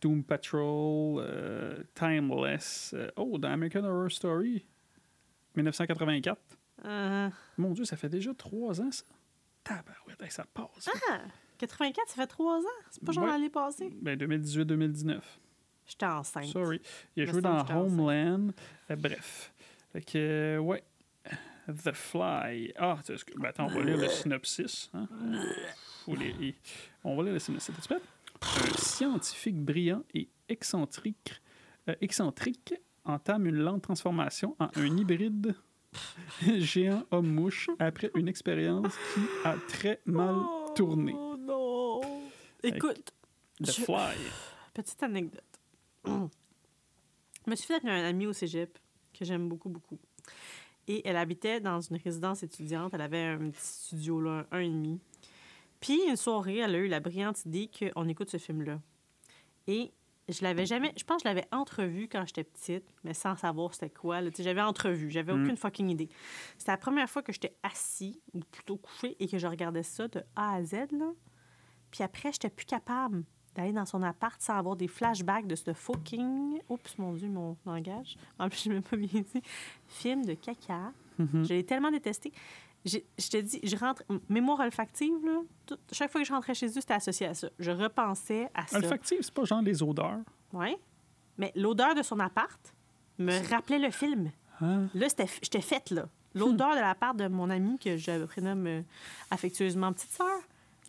Doom Patrol, euh, Timeless. euh, oh, dans American Horror Story, 1984. Euh, Mon Dieu, ça fait déjà trois ans, ça. Tabarouette, hey, ça passe. ah, 84, ça fait trois ans? C'est pas genre Ouais. l'année passée? Ben, 2018-2019. J'étais enceinte. Sorry. Il a joué dans. Homeland. Euh, bref. Fait que, euh, ouais. The Fly. Ah, tu ben, attends, on va lire le synopsis. hein. Les- On va lire le synopsis. Un scientifique brillant et excentrique, euh, excentrique entame une lente transformation en un hybride géant homme-mouche après une expérience qui a très mal tourné. Oh non. Écoute, The je- Fly. petite anecdote. Je me suis fait un ami au cégep que j'aime beaucoup, beaucoup. Et elle habitait dans une résidence étudiante. Elle avait un petit studio, là, un et demi. Puis, une soirée, elle a eu la brillante idée qu'on écoute ce film-là. Et je l'avais jamais... Je pense que je l'avais entrevu quand j'étais petite, mais sans savoir c'était quoi. J'avais entrevu. J'avais Mm. aucune fucking idée. C'était la première fois que j'étais assis, ou plutôt couché, et que je regardais ça de A à Z, là. Puis après, j'étais plus capable d'aller dans son appart sans avoir des flashbacks de ce fucking... Oups, mon Dieu, mon langage. En plus, je ne pas bien dit. Film de caca. Mhm. Je l'ai tellement détesté. Je te dis, je rentre... Mémoire olfactive, là, tout- chaque fois que je rentrais chez eux, c'était associé à ça. Je repensais à ça. Olfactive, c'est pas genre les odeurs? Oui. Mais l'odeur de son appart me rappelait le film. Hein? Là, c'était- j'étais faite, là. L'odeur de l'appart de mon ami, que je prénomme euh, affectueusement petite sœur,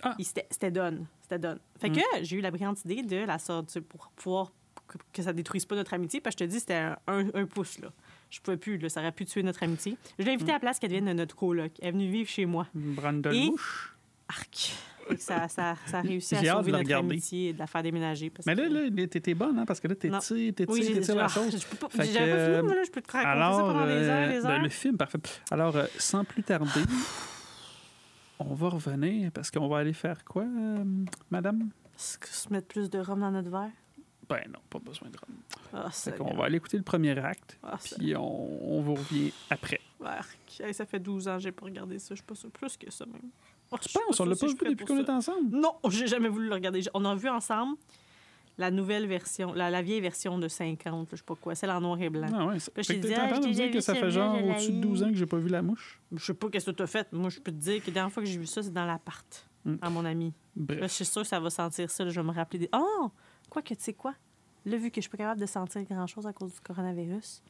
Ah. c'était donne. C'était donne. Fait Mm. que j'ai eu la brillante idée de la sortir pour pouvoir que, que ça détruise pas notre amitié. Parce que je te dis, c'était un, un- un pouce, là. Je pouvais plus, là. Ça aurait pu tuer notre amitié. Je l'ai invitée à la place qu'elle devienne notre coloc. Elle est venue vivre chez moi. Brandon Et- Mouche. Arc! Ça, ça, ça a réussi à J'ai sauver notre amitié et de la faire déménager. parce Mais là, là, t'étais bonne, hein, parce que là, t'étires, t'étires, oui, j'ai t'étires la ah, chose. peux pas- fini, moi, là, je peux te raconter ça Alors, pendant des heures, euh, ben, le film, parfait. Alors, euh, sans plus tarder, on va revenir, parce qu'on va aller faire quoi, euh, madame? Est-ce que se mettre plus de rhum dans notre verre? Ben non, pas besoin de rhum. Ah, Fait qu'on va aller écouter le premier acte, Ah, puis on, on vous revient après. Ça fait 12 ans que j'ai pas regardé ça. Je suis pas sûre. Plus que ça, même. Oh, je pense, on l'a pas vu depuis qu'on est ensemble? Non, j'ai jamais voulu le regarder. On a vu ensemble la nouvelle version, la, la vieille version de 50, je sais pas quoi, celle en noir et blanc. Ah ouais, ça- fait que dit, t'es en ah, train de je me t'ai dire déjà que ça fait genre au-dessus de l'ai. 12 ans que j'ai pas vu la mouche. Je sais pas qu'est-ce que t'as fait. Moi, je peux te dire que la dernière fois que j'ai vu ça, c'est dans l'appart, Mm. à mon ami. Là, je suis sûre que ça va sentir ça. là, je vais me rappeler des. Oh! Quoi que tu sais quoi? Là, vu que je suis pas capable de sentir grand-chose à cause du coronavirus,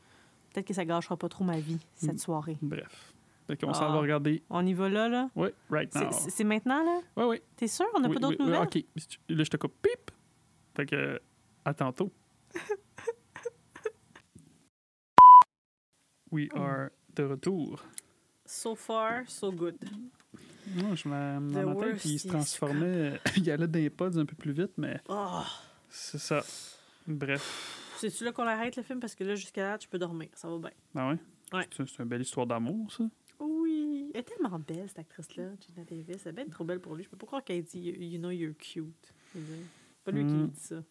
peut-être que ça gâchera pas trop ma vie, cette Mm. soirée. Bref. Fait qu'on s'en Ah. va regarder. On y va là, là? Oui, right now. C'est maintenant, là? Oui, oui. T'es sûr? On n'a Oui, pas d'autres oui, nouvelles? OK. Là, je te coupe. Pip! Fait que, à tantôt. We are de retour. So far, so good. Moi, je m'a- The dans ma tête, worst il se transformait. il allait dans les pods un peu plus vite, mais Oh! C'est ça. Bref. C'est-tu là qu'on arrête le film? Parce que là, jusqu'à là, tu peux dormir. Ça va bien. Ah ouais? Ouais. C'est une belle histoire d'amour, ça. Oui. Elle est tellement belle, cette actrice-là, Gina Davis. Elle est bien trop belle pour lui. Je peux pas croire qu'elle dit You know you're cute. C'est pas lui qui Mm. lui dit ça.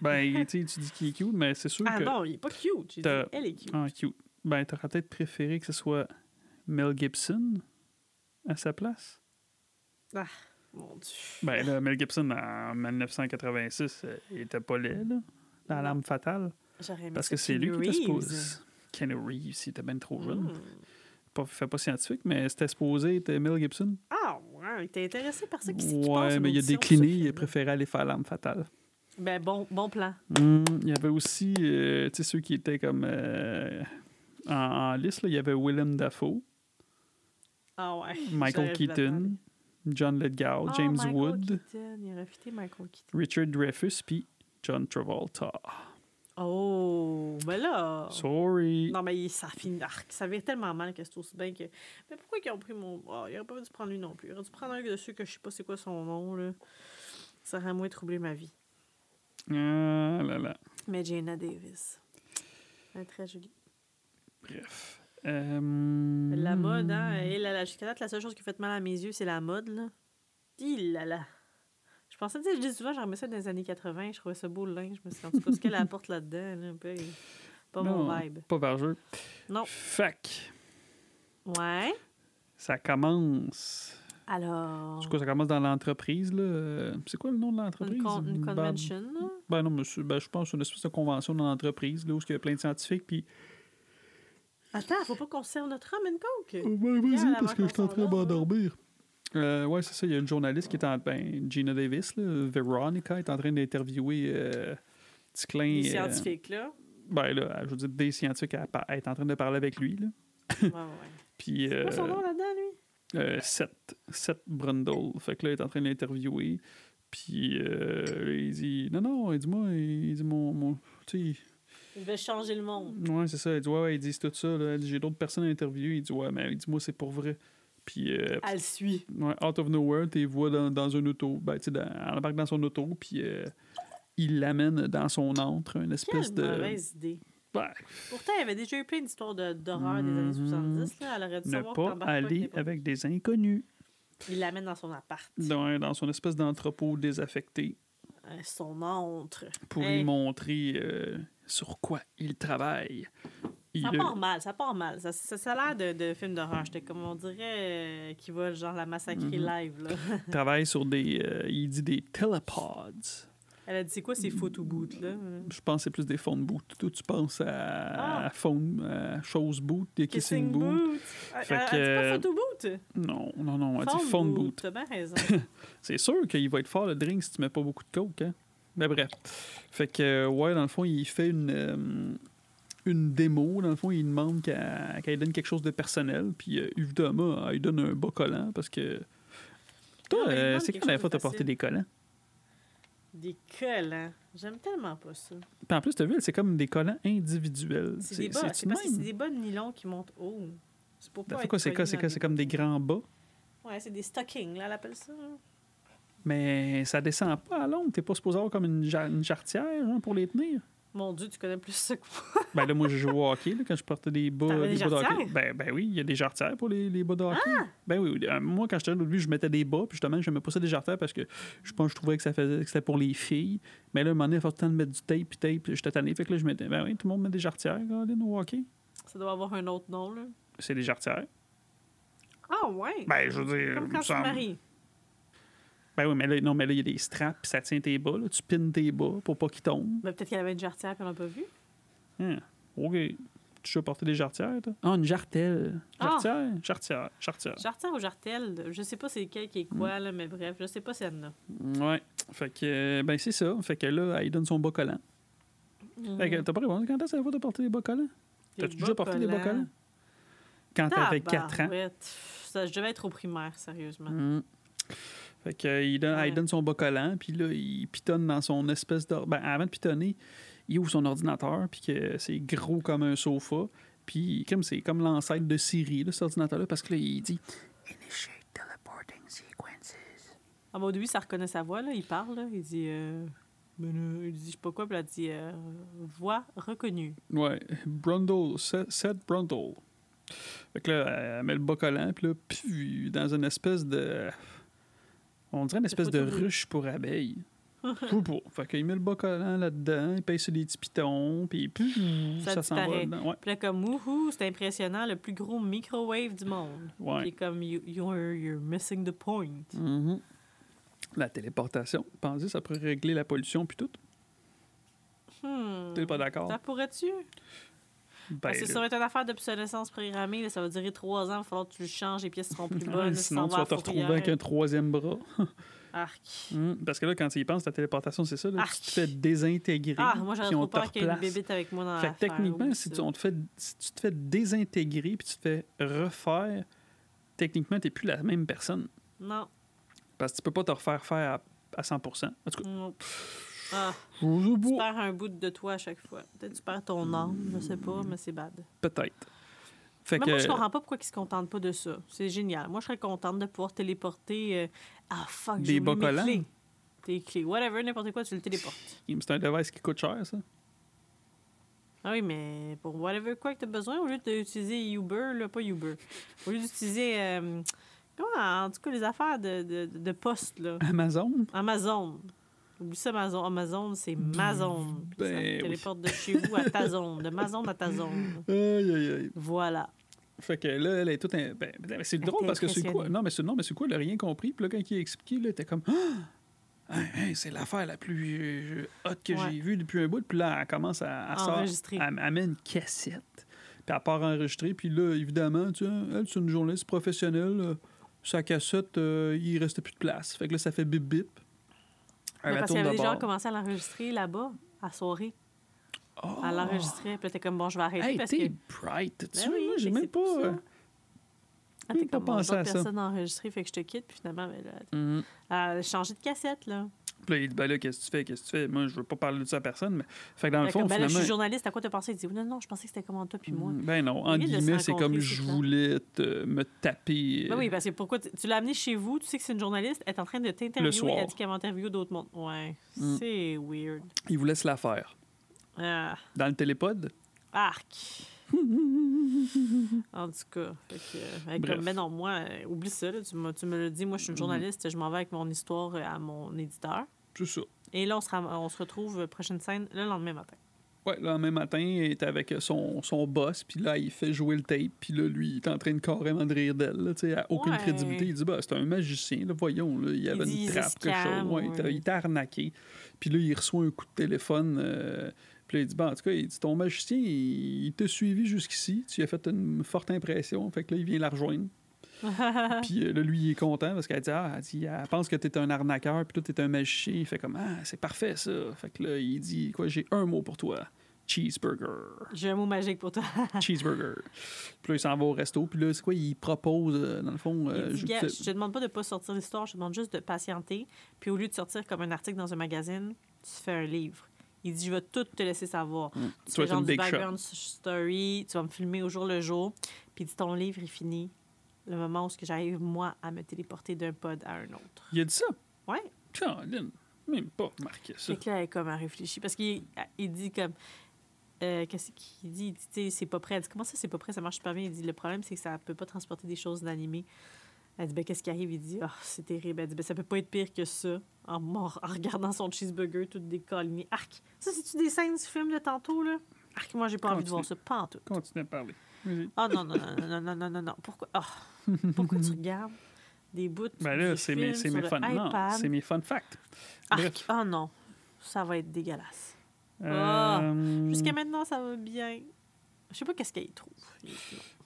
Ben, tu sais, tu dis qu'il est cute, mais c'est sûr Ah que. non, il est pas cute. Dit, elle est cute. Ah, cute. Ben, t'aurais peut-être préféré que ce soit Mel Gibson à sa place? Mon Dieu. Ben là, Mel Gibson, en 1986, euh, il était pas laid, là, dans l'arme fatale. J'aurais aimé Parce que c'est lui qui était supposé... Kenny Reeves, il était bien trop jeune. Mm. Pas, fait pas scientifique, mais c'était supposé être Mel Gibson. Ah, ouais. T'es intéressé par ça? Qui c'est qui Ouais, mais il a décliné, il a préféré aller faire l'arme fatale. Ben, bon, bon plan. Hum, il y avait aussi, euh, tu sais, ceux qui étaient comme euh, en, en liste, là, il y avait Willem Dafoe, Ah ouais. Michael Keaton. John Lithgow, Oh, James Michael Wood, Keaton. Il aurait fité Michael Keaton. Richard Dreyfuss, puis John Travolta. Oh, ben là. Sorry. Non, mais il- ça finit. Ça vire tellement mal que c'est aussi bien que. Mais pourquoi ils ont pris mon. Ah, il aurait pas dû prendre lui non plus. Il aurait dû prendre un de ceux que je sais pas c'est quoi son nom, là. Ça aurait moins troublé ma vie. Ah là là. Mais Gina Davis. Elle est très jolie. Bref. Euh, La mode, hein. Et là, là, jusqu'à date, la seule chose qui fait mal à mes yeux, c'est la mode, là. Dis là là. Je pensais, tu sais, je dis souvent, j'aimais ça dans les années 80, je trouvais ça beau le linge. Je me suis tout cas, ce qu'elle apporte là-dedans, là, un peu, pas mon vibe. Pas vers jeu. Non. Fac. Ouais. Ça commence. Alors. C'est quoi, ça commence dans l'entreprise, là? Euh, C'est quoi le nom de l'entreprise? Une, con- une Bab- convention? Ben non, monsieur, ben, je pense que c'est une espèce de convention dans l'entreprise, là, où il y a plein de scientifiques, puis... Attends, faut pas qu'on serve notre rum and coke. Ben, vas-y, parce que je suis en train de m'endormir. Euh, ouais, c'est ça, il y a une journaliste qui est en... Ben, Gina Davis, là, Veronica, est en train d'interviewer euh, Ticlin... Les euh, scientifiques, là. ben là, je veux dire, des scientifiques, elle, elle est en train de parler avec lui, là. Ouais, ouais. Puis... C'est quoi son nom là-dedans, lui? Euh, Seth, Seth Brundle. Fait que là, il est en train de l'interviewer. Puis euh, il dit Non, non, il dit moi, il dit mon. mon tu sais, Il veut changer le monde. ouais, c'est ça. Il dit Ouais, ouais, il dit c'est tout ça. J'ai d'autres personnes à interviewer. Il dit Ouais, mais il dit moi, c'est pour vrai. Puis, euh, Elle suit. ouais, out of nowhere, tu vois dans, dans un auto. Ben, tu sais, elle embarque dans son auto. Puis euh, il l'amène dans son antre, une espèce Quelle de. mauvaise idée. Ben, Pourtant, il y avait déjà eu plein d'histoires de- d'horreur des années Mhm. 70. Là. Elle aurait dû ne savoir pas aller avec des inconnus. Il l'amène dans son appart. Dans, dans son espèce d'entrepôt désaffecté. Euh, Son antre. pour Hey. lui montrer euh, sur quoi il travaille. Il, Ça euh, part mal, ça part mal. Ça, ça, ça a l'air de, de film d'horreur. J'étais comme on dirait euh, qu'il va genre la massacrer Mhm. live. Là. travaille sur des. euh, il dit des telepods. Elle a dit c'est quoi ces photo boots là? Je pense c'est plus des phone boots. Toi, tu penses à, Ah. à phone, à chose boot, des kissing, boots. boots. Elle, Fait elle, que, elle dit euh, pas photo boot? Non, non, non, elle dit Phone phone boot. boot. T'as bien raison. C'est sûr qu'il va être fort le drink si tu mets pas beaucoup de coke, hein. Mais bref. Fait que, euh, ouais, dans le fond, il fait une, euh, une démo. Dans le fond, il demande qu'elle qu'elle donne quelque chose de personnel. Puis, euh, évidemment, elle lui donne un bas collant parce que. Toi, euh, demande c'est quand la fois de t'as porté des collants? Des collants. J'aime tellement pas ça. Puis en plus, t'as vu, c'est comme des collants individuels. C'est des bas. c'est-tu C'est parce que même? c'est des bas de nylon qui montent haut. C'est pour Ben, pas c'est comme des grands bas? Ouais, c'est des stockings, là, elle appelle ça. Mais ça descend pas à l'ombre. T'es pas supposé avoir comme une, une jarretière genre, pour les tenir. Mon Dieu, tu connais plus ça que moi. Ben là, moi, je jouais au hockey là, quand je portais des bas, des bas de hockey. Ben, ben oui, il y a des jarretières pour les, les bas de hockey. Ah! Ben oui. Euh, moi, quand j'étais au début, je mettais des bas, puis justement, je pas ça des jarretières parce que je pense que je trouvais que ça faisait que c'était pour les filles. Mais là, à un moment donné, il tout le temps de mettre du tape, puis tape, j'étais tanné. Fait que là, je mettais, ben oui, tout le monde met des jarretières, Colin, au hockey. Ça doit avoir un autre nom, là. C'est des jarretières. Ah, ouais. Ben, je veux dire. Comme quand me tu maries. Ben oui, mais là, non, mais là, il y a des straps, puis ça tient tes bas, là. Tu pines tes bas pour pas qu'ils tombent. Ben, peut-être qu'elle avait une jarretière, puis on l'a pas vu. Hein, OK. Tu as porté des jarretières, toi? Ah, une jartelle. Ah! Jarretière? Jarretière. Jarretière. Jarretière ou jartelle, je sais pas c'est lequel qui est quoi, là, mais bref, je sais pas si elle en a. Ouais. Fait que, euh, ben, c'est ça. Fait que là, elle donne son bas collant. Fait que t'as pas répondu. Quand est-ce que la fois t'as porté des bas collants? T'as-tu déjà porté des bas collants? Quand t'avais 4 ans. Ça, je devais être au primaire, sérieusement. Mm. Fait que, euh, il donne, Ouais. elle donne son bas collant, puis là, il pitonne dans son espèce de... Ben, avant de pitonner, il ouvre son ordinateur, puis que c'est gros comme un sofa. Puis, comme c'est comme l'ancêtre de Siri, là, cet ordinateur-là, parce que là, il dit « Initiate teleporting sequences Ah, ben, au début, ça reconnaît sa voix, là. Il parle, là. Il dit. Euh... ben, là, il dit, je sais pas quoi, puis elle dit euh, voix reconnue. Ouais, Brundle, Seth Brundle. Fait que là, elle met le bas collant, puis là, puis dans une espèce de. On dirait une espèce de ruche pour abeilles. Pas. Fait qu'il met le bas collant là-dedans, il paye sur des petits pitons, puis Ça ça s'en va disparaît. dedans. Ouais, Puis là, comme, wouhou, c'est impressionnant, le plus gros microwave du monde. ouais. Puis comme, you, you're, you're missing the point. Mhm. La téléportation, pensez, ça pourrait régler la pollution puis tout. Hmm. T'es pas d'accord? Ça pourrait-tu? Ben, Parce que ça va être une affaire d'obsolescence programmée. là, ça va durer trois ans. Il va falloir que tu le changes. Les pièces seront plus ouais, bonnes. sinon, tu vas te retrouver avec un troisième bras. Arc. Mhm. Parce que là, quand tu y penses, la téléportation, c'est ça. Là, tu te fais désintégrer. Ah, moi, j'aurais trop peur qu'il y ait une bébite avec moi dans Fait que techniquement, si tu, on te fait, si tu te fais désintégrer puis tu te fais refaire, techniquement, tu n'es plus la même personne. Non. Parce que tu peux pas te refaire faire à, à 100 En tout cas, non. Ah, je tu perds un bout de toi à chaque fois. Peut-être que tu perds ton âme. Je sais pas, mais c'est bad. peut-être. Fait Mais que, moi, je comprends pas pourquoi ils se contentent pas de ça. C'est génial. Moi, je serais contente de pouvoir téléporter. euh, Ah, fuck, Des j'ai mes clés. Tes clés. Whatever, n'importe quoi, tu le téléportes. c'est un device qui coûte cher, ça. Ah oui, mais pour whatever quoi que tu as besoin, au lieu d'utiliser Uber, là, pas Uber, au lieu d'utiliser. euh, Comment, en tout cas, les affaires de, de, de poste, là. Amazon? Amazon. Oublie ça, Amazon. Amazon, c'est ma zone. Puis Ben ça oui. téléporte de chez vous à ta zone. De ma zone à ta zone. Aïe, aïe, aïe. Voilà. Fait que là, elle est toute. un- Ben, ben, c'est drôle parce que c'est quoi? Non, mais c'est non, mais c'est quoi? Elle a rien compris? Puis là, quand il a expliqué, là, elle était comme. Ah! Hey, c'est l'affaire la plus euh, hot que Ouais. j'ai vue depuis un bout. Puis là, elle commence à, à sort-. Elle, elle met une cassette. Puis elle part enregistrer. Puis là, évidemment, tu sais, elle, c'est une journaliste professionnelle. euh, sa cassette, euh, il restait plus de place. Fait que là, ça fait bip bip. Mais parce qu'il y avait qui commençaient à l'enregistrer là-bas, à soirée. Oh! À l'enregistrer. Puis là, t'es comme, bon, je vais arrêter Hey, parce t'es que. bright. Tu Ben oui, j'ai même pas. ça. euh, Ah, t'es comme, pensé à ça. personnes enregistrées, fait que je te quitte. Puis finalement, ben, là, elle a changé de cassette, là. Puis là, il dit, ben là, qu'est-ce que tu fais? Qu'est-ce que tu fais? Moi, je veux pas parler de ça à personne, mais. Fait que dans le fond, comme, ben là, je finalement. suis journaliste, à quoi t'as pensé? Il dit, non, non, je pensais que c'était comme entre toi puis moi. Ben non, en guillemets, c'est comme je voulais te- me taper. Ben oui, parce que pourquoi tu, l'as amené chez vous, tu sais que c'est une journaliste, elle est en train de Le t'interviewer, elle dit qu'elle va interviewer d'autres mondes. Ouais, Mm. c'est weird. Il vous laisse la faire. Ah, Dans le télépod, arc. en tout cas, fait que, euh, Bref. ben non, moi, euh, oublie ça, là, tu, tu me l'as dit, moi je suis une Mhm. journaliste, je m'en vais avec mon histoire euh, à mon éditeur. C'est ça. Et là, on se, ram- on se retrouve, euh, prochaine scène, le lendemain matin. Ouais, le lendemain matin, il est avec son, son boss, puis là, il fait jouer le tape, puis là, lui, il est en train de carrément de rire d'elle, tu sais, aucune Ouais. crédibilité. Il dit, bah, c'est un magicien, là, voyons, là, il avait dit, une trappe, quelque chose. Ouais, il t'a- ouais. il t'a arnaqué. Puis là, il reçoit un coup de téléphone, euh, puis là, il dit, bah, en tout cas, il dit, ton magicien, il, il t'a suivi jusqu'ici, tu lui as fait une forte impression, fait que là, il vient la rejoindre. Puis euh, là, lui, il est content parce qu'elle dit, ah, elle, dit, elle pense que t'es un arnaqueur, puis toi, t'es un magicien. Il fait comme, ah, c'est parfait, ça. Fait que là, il dit, quoi, j'ai un mot pour toi. Cheeseburger. J'ai un mot magique pour toi. Cheeseburger. Puis là, il s'en va au resto. Puis là, c'est quoi, il propose, euh, dans le fond... euh, dit, je- Gars, je te demande pas de pas sortir l'histoire, je te demande juste de patienter. Puis au lieu de sortir comme un article dans un magazine, tu fais un livre. Il dit, je vais tout te laisser savoir. Mm. Tu fais genre du big shot. background story, tu vas me filmer au jour le jour. Puis il dit, ton livre est fini. Le moment où ce que j'arrive, moi, à me téléporter d'un pod à un autre. Il a dit ça? Ouais. Caroline, même pas remarqué ça. Fait que là, elle est comme, elle réfléchit. Parce qu'il il dit comme. euh, Qu'est-ce qu'il dit? Il dit, tu sais, c'est pas prêt. Elle dit, comment ça, c'est pas prêt? Ça marche pas bien. Il dit, le problème, c'est que ça peut pas transporter des choses inanimées. Elle dit, ben, qu'est-ce qui arrive? Il dit, oh, c'est terrible. Elle dit, ben, ça peut pas être pire que ça. En, mort, en regardant son cheeseburger tout décolliné. Arc! Ça, c'est-tu des scènes du film de tantôt, là? Arc, moi, j'ai pas envie de voir ça. Pas en tout. Continue à parler. Oh non, non, non, non, non, non, non, non. Pourquoi? Ah. Pourquoi tu regardes des bouts Ben là, c'est mes, mes le fun... Non, mes fun facts. Bref. Oh non. Ça va être dégueulasse. Ah, Euh, Jusqu'à maintenant, ça va bien. Je sais pas qu'est-ce y trouve.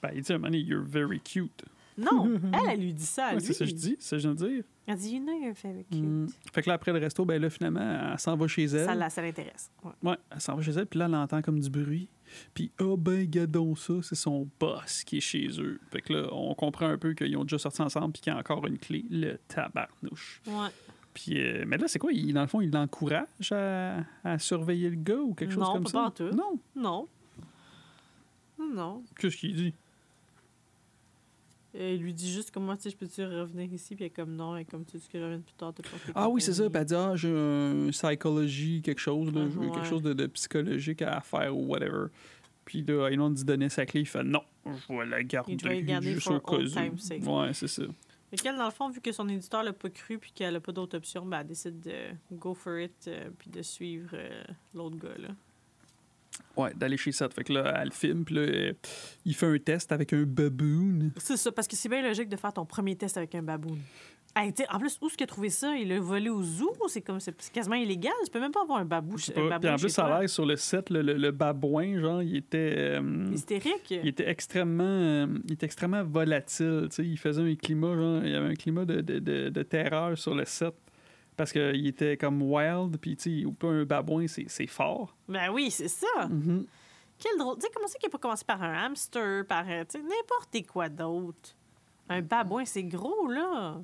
Ben, il dit à un moment donné, you're very cute. Non, elle, elle lui dit ça Ouais, lui. c'est ça que je dis, c'est ça que je viens de dire. Elle dit, you know you're very cute. Mm. Fait que là, après le resto, ben là, finalement, elle s'en va chez elle. Ça, ça l'intéresse. Ouais. Ouais, elle s'en va chez elle, puis là, elle entend comme du bruit. Puis, ah ben, gadon ça, c'est son boss qui est chez eux. Fait que là, on comprend un peu qu'ils ont déjà sorti ensemble, puis qu'il y a encore une clé, le tabarnouche. Ouais. Puis, euh, mais là, c'est quoi? Il, dans le fond, il l'encourage à, à surveiller le gars ou quelque chose Non, comme pas ça? en tout. Non? Non, non. Qu'est-ce qu'il dit? Euh, Il lui dit juste comment, tu sais, je peux-tu revenir ici? Puis elle est comme non, et comme tu dis que je revienne plus tard, porter Ah oui, c'est ça. Puis elle dit, ah, j'ai un psychologie, quelque chose, là, ouais. quelque chose de, de psychologique à faire ou whatever. Puis là, Elon dit donner sa clé, il fait non, je vais la garder. Il garder juste au cas où. Ouais, c'est ça. Fait qu'elle, dans le fond, vu que son éditeur l'a pas cru puis qu'elle a pas d'autre option, ben, elle décide de go for it euh, puis de suivre euh, l'autre gars, là. Ouais, d'aller chez Seth. Fait que là, elle filme, puis là, il fait un test avec un baboon. C'est ça, parce que c'est bien logique de faire ton premier test avec un baboon. Hey, t'sais, en plus, où est-ce qu'il a trouvé ça? Il l'a volé au zoo? C'est comme c'est quasiment illégal? Tu peux même pas avoir un babou. Puis en plus, ça a l'air sur le set, le, le- le babouin, genre, il était. euh, Hystérique. il était extrêmement, euh, il était extrêmement volatile. tu sais. Il faisait un climat, genre, il y avait un climat de, de, de, de terreur sur le set. Parce qu'il était comme wild, puis tu sais, ou pas un babouin, c'est fort. Ben oui, c'est ça. Mhm. Quel drôle. Tu sais, comment ça qu'il a pas commencé par un hamster, par sais, n'importe quoi d'autre? Un babouin, c'est gros, là.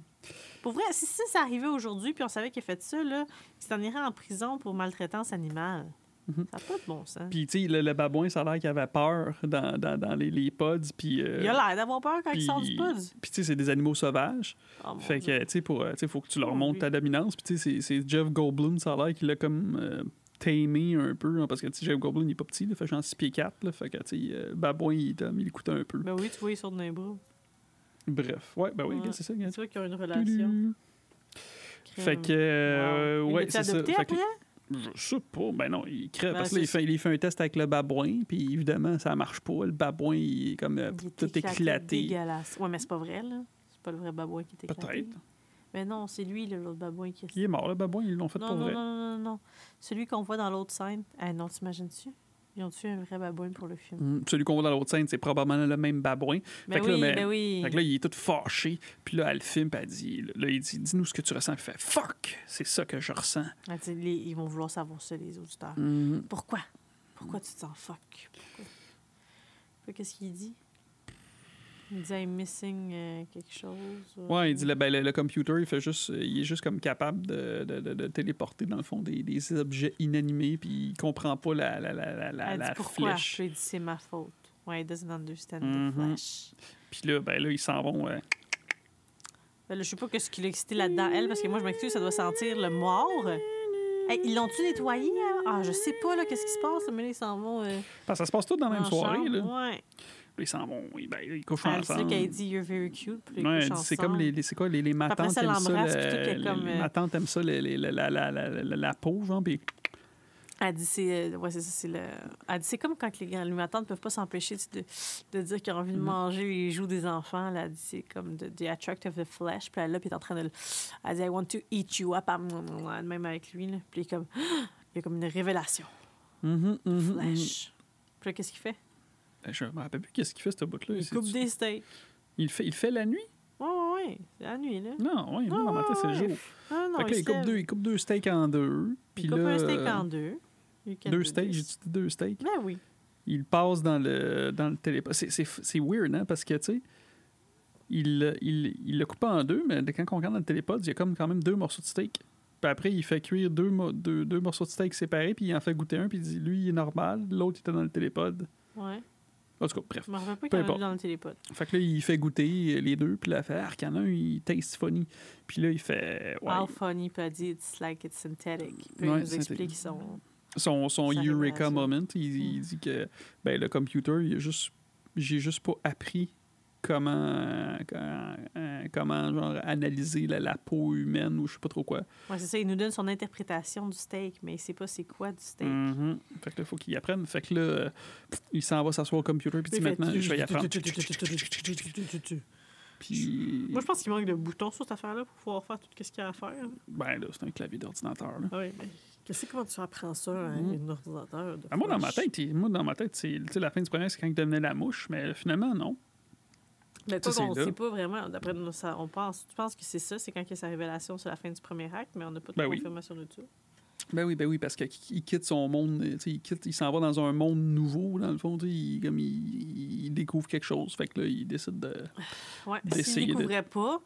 Pour vrai, si ça, ça arrivait aujourd'hui, puis on savait qu'il a fait ça, là, il s'en irait en prison pour maltraitance animale. Mhm. Ça n'a pas de bon sens. Puis tu sais, le, le babouin, ça a l'air qu'il avait peur dans, dans, dans les, les pods, puis... euh, Il a l'air d'avoir peur quand il sort du pod. Puis tu sais, c'est des animaux sauvages. Oh, Fait Dieu. que, tu sais, pour, euh, sais, faut que tu leur montres ta dominance. Puis, tu sais, c'est- Jeff Goldblum, ça a l'air qu'il a comme euh, tamé un peu. hein, parce que, tu sais, Jeff Goldblum, il est pas petit, là, fait genre 6 pieds 4. Là, fait que, tu sais, euh, babouin, il, le couteau un peu. Ben oui, tu vois, il sort d'un bras. Bref, ouais, ben oui, Ouais. c'est ça. C'est sûr qu'ils ont une relation. Fait que, euh. Il ouais, c'est ça. adopté Fait que- après? Je sais pas. Ben non, il. Ben, parce que là, il c'est fait, il fait un test avec le babouin, puis évidemment, ça marche pas. Le babouin, il est comme euh, Il est tout éclaté. Dégueulasse. Ouais, mais c'est pas vrai, là. C'est pas le vrai babouin qui est éclaté. Peut-être. Mais non, c'est lui, l'autre babouin qui Il est mort, le babouin, ils l'ont fait non, pour non, vrai. non, non, non, non. Celui qu'on voit dans l'autre scène. Ah non, t'imagines-tu? Ils ont tué un vrai babouin pour le film? Hum, Celui qu'on voit dans l'autre scène, c'est probablement le même babouin. Ben que là, oui, mais- ben oui. Fait que là, il est tout fâché. Puis là, elle filme, puis elle dit, là, il dit, dis-nous ce que tu ressens. Puis il fait, fuck, c'est ça que je ressens. Les- ils vont vouloir savoir ça, les auditeurs. Hum, Pourquoi? Pourquoi tu te sens fuck? Pourquoi? Qu'est-ce qu'il dit? Il dit I'm missing euh, quelque chose. euh, Ouais, il dit, le, ben, le, le computer, il, fait juste, il est juste comme capable de, de, de- de téléporter, dans le fond, des, des objets inanimés, puis il comprend pas la, la, la, la, la, dit pourquoi? flèche. Il dit c'est ma faute? Ouais, he doesn't understand Mhm. the flesh. Puis là, ben là, ils s'en vont. euh, Ben là, je sais pas qu'est-ce qui l'a excité là-dedans, elle, parce que moi, je m'excuse, ça doit sentir le mort. Hey, ils l'ont-tu nettoyé? hein? Ah, je sais pas, là, qu'est-ce qui se passe, mais là, ils s'en vont. euh, ça se passe tout dans la même soirée, chambre. là. Ouais. Puis ils s'en vont, ils, ben, ils couchent Elle ensemble. qu'elle dit You're very cute. Puis Ouais, c'est comme les, les- c'est quoi les, les matantes aiment ça le- puis les- comme, les euh, matantes aiment ça les- les- la, la, la, la, peau genre puis Elle dit c'est euh, ouais, c'est c'est le. Elle dit c'est comme quand les grands ne peuvent pas s'empêcher de, de dire qu'ils ont envie de Mhm. manger les joues des enfants. Là, elle dit c'est comme the, the attract of the flesh. Puis elle là, puis elle est en train de. le- Elle dit I want to eat you up. Même avec lui. Là. Puis il est comme. Il y a comme une révélation. Mhm, mhm, mhm. Flesh. Puis là, qu'est-ce qu'il fait? Je me rappelle plus qu'est-ce qu'il fait ce bout là Il coupe des steaks. il fait il fait la nuit? Ouais, ouais, ouais. C'est la nuit, là. non ouais moi dans ma tête c'est le jour Ah non, fait que là, il coupe deux il coupe deux steaks en deux puis Il coupe là un steak euh, en deux. Deux steaks j'ai dit deux steaks? Ben oui. il passe dans le dans le télé c'est weird hein parce que tu sais il, il, il le coupe en deux, mais quand on regarde dans le télépod, il y a comme quand même deux morceaux de steak. Puis après, il fait cuire deux, mo- deux, deux morceaux de steak séparés, puis il en fait goûter un, puis il dit lui, il est normal, l'autre, il était dans le télépod. Ouais. En tout cas, bref. Je me rappelle pas Peu qu'il dans le télépod. Fait que là, il fait goûter les deux, puis là, il fait Ah, qu'il y en a un, il taste funny. Puis là, il fait. Ouais, How funny, puis dit it's like it's synthetic. Puis Ouais, il nous explique son. son, son Eureka moment, il, il Mm. dit que ben, le computer, il a juste. J'ai juste pas appris comment. euh, euh, comment genre, analyser la, la peau humaine ou je sais pas trop quoi. Ouais, c'est ça. Il nous donne son interprétation du steak, mais il sait pas c'est quoi du steak. Mhm. Fait que là, il faut qu'il apprenne. Fait que là, il s'en va s'asseoir au computer, puis il dit maintenant, je vais y apprendre. Puis. Moi, je pense qu'il manque de boutons sur cette affaire-là pour pouvoir faire tout ce qu'il y a à faire. Ben là, c'est un clavier d'ordinateur. là. Oui, mais qu'est-ce que comment tu apprends ça à Mhm. un ordinateur? De Ah, moi, dans ma tête, moi, dans ma tête, c'est la fin du premier, c'est quand il devenait la mouche, mais finalement, non. Mais c'est qu'on là. sait pas vraiment. D'après nous, ça, on pense, tu penses que c'est ça, c'est quand il y a sa révélation sur la fin du premier acte, mais on n'a pas de Ben oui. confirmation de tout. Ben oui, ben oui, parce qu'il il quitte son monde, il quitte, il s'en va dans un monde nouveau, dans le fond, il, comme il, il découvre quelque chose, fait que là, il décide de... Ouais. S'il ne découvrait pas,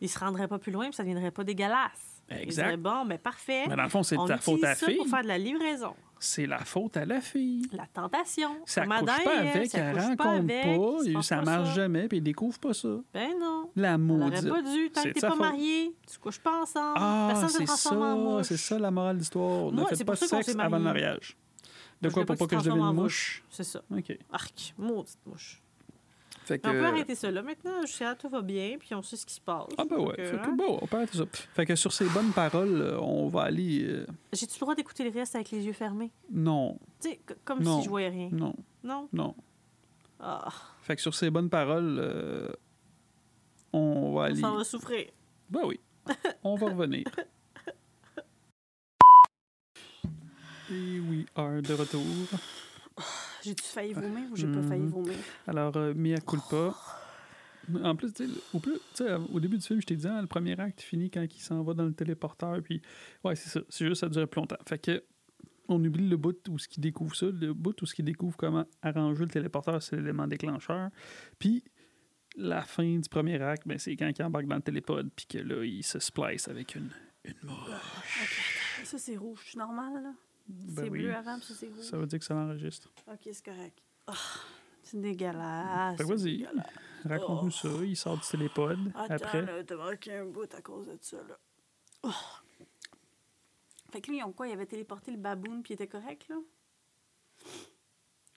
il se rendrait pas plus loin, puis ça ne deviendrait pas dégueulasse. Il Exact. dirait, bon, mais parfait. Mais dans le fond, c'est de ta faute à la fille. pour faire de la livraison. C'est la faute à la fille. La tentation. Ça Comme couche pas et Ève, avec, ça elle couche rencontre pas, avec, pas, passe ça pas marche ça. jamais, puis il découvre pas ça. Ben non. La maudite. pas dû. Tant que t'es pas marié, tu couches pas ensemble. Ah, Personne se c'est transforme en ça, mouche. c'est ça la morale de l'histoire. Ne faites pas sexe avant le mariage. De quoi, pour pas pas que je devienne mouche? C'est ça. OK. Arc, maudite mouche. Fait que... Mais On peut arrêter ça là maintenant. Je sais, tout va bien, puis on sait ce qui se passe. Ah ben ouais, Fait que, que hein? bon, on peut arrêter ça. Fait que sur ces bonnes paroles, euh, on va aller... euh, J'ai-tu le droit d'écouter le reste avec les yeux fermés? Non, Tu sais, comme Non. si je voyais rien. non, Non? non. Ah, Fait que sur ces bonnes paroles, euh, on va on aller... s'en va souffrir. Ben oui, on va revenir. Et we are de retour. J'ai-tu failli vomir ou j'ai pas failli Mhm. vomir? Alors, euh, mea culpa. En plus, au, plus, au début du film, je t'ai dit, hein, le premier acte finit quand il s'en va dans le téléporteur. Puis, ouais, c'est ça. C'est juste, ça dure plus longtemps. Fait que, on oublie le bout où ce qu'il découvre ça. Le bout où ce qu'il découvre comment arranger le téléporteur, c'est l'élément déclencheur. Puis, la fin du premier acte, ben, c'est quand il embarque dans le télépod. Puis que là, il se splice avec une, une mouche. Ça, c'est rouge. Je suis normale, là? Ben c'est oui. bleu avant, puis c'est rouge. Ça veut dire que ça l'enregistre. Ok, c'est correct. Ah, c'est dégueulasse. Vas-y. Raconte-nous ça. Il sort du télépod. Attends, après. là, t'as manqué un bout à cause de ça, là. Oh. Fait que lui, ils ont quoi? Ils avaient téléporté le baboon, puis il était correct, là?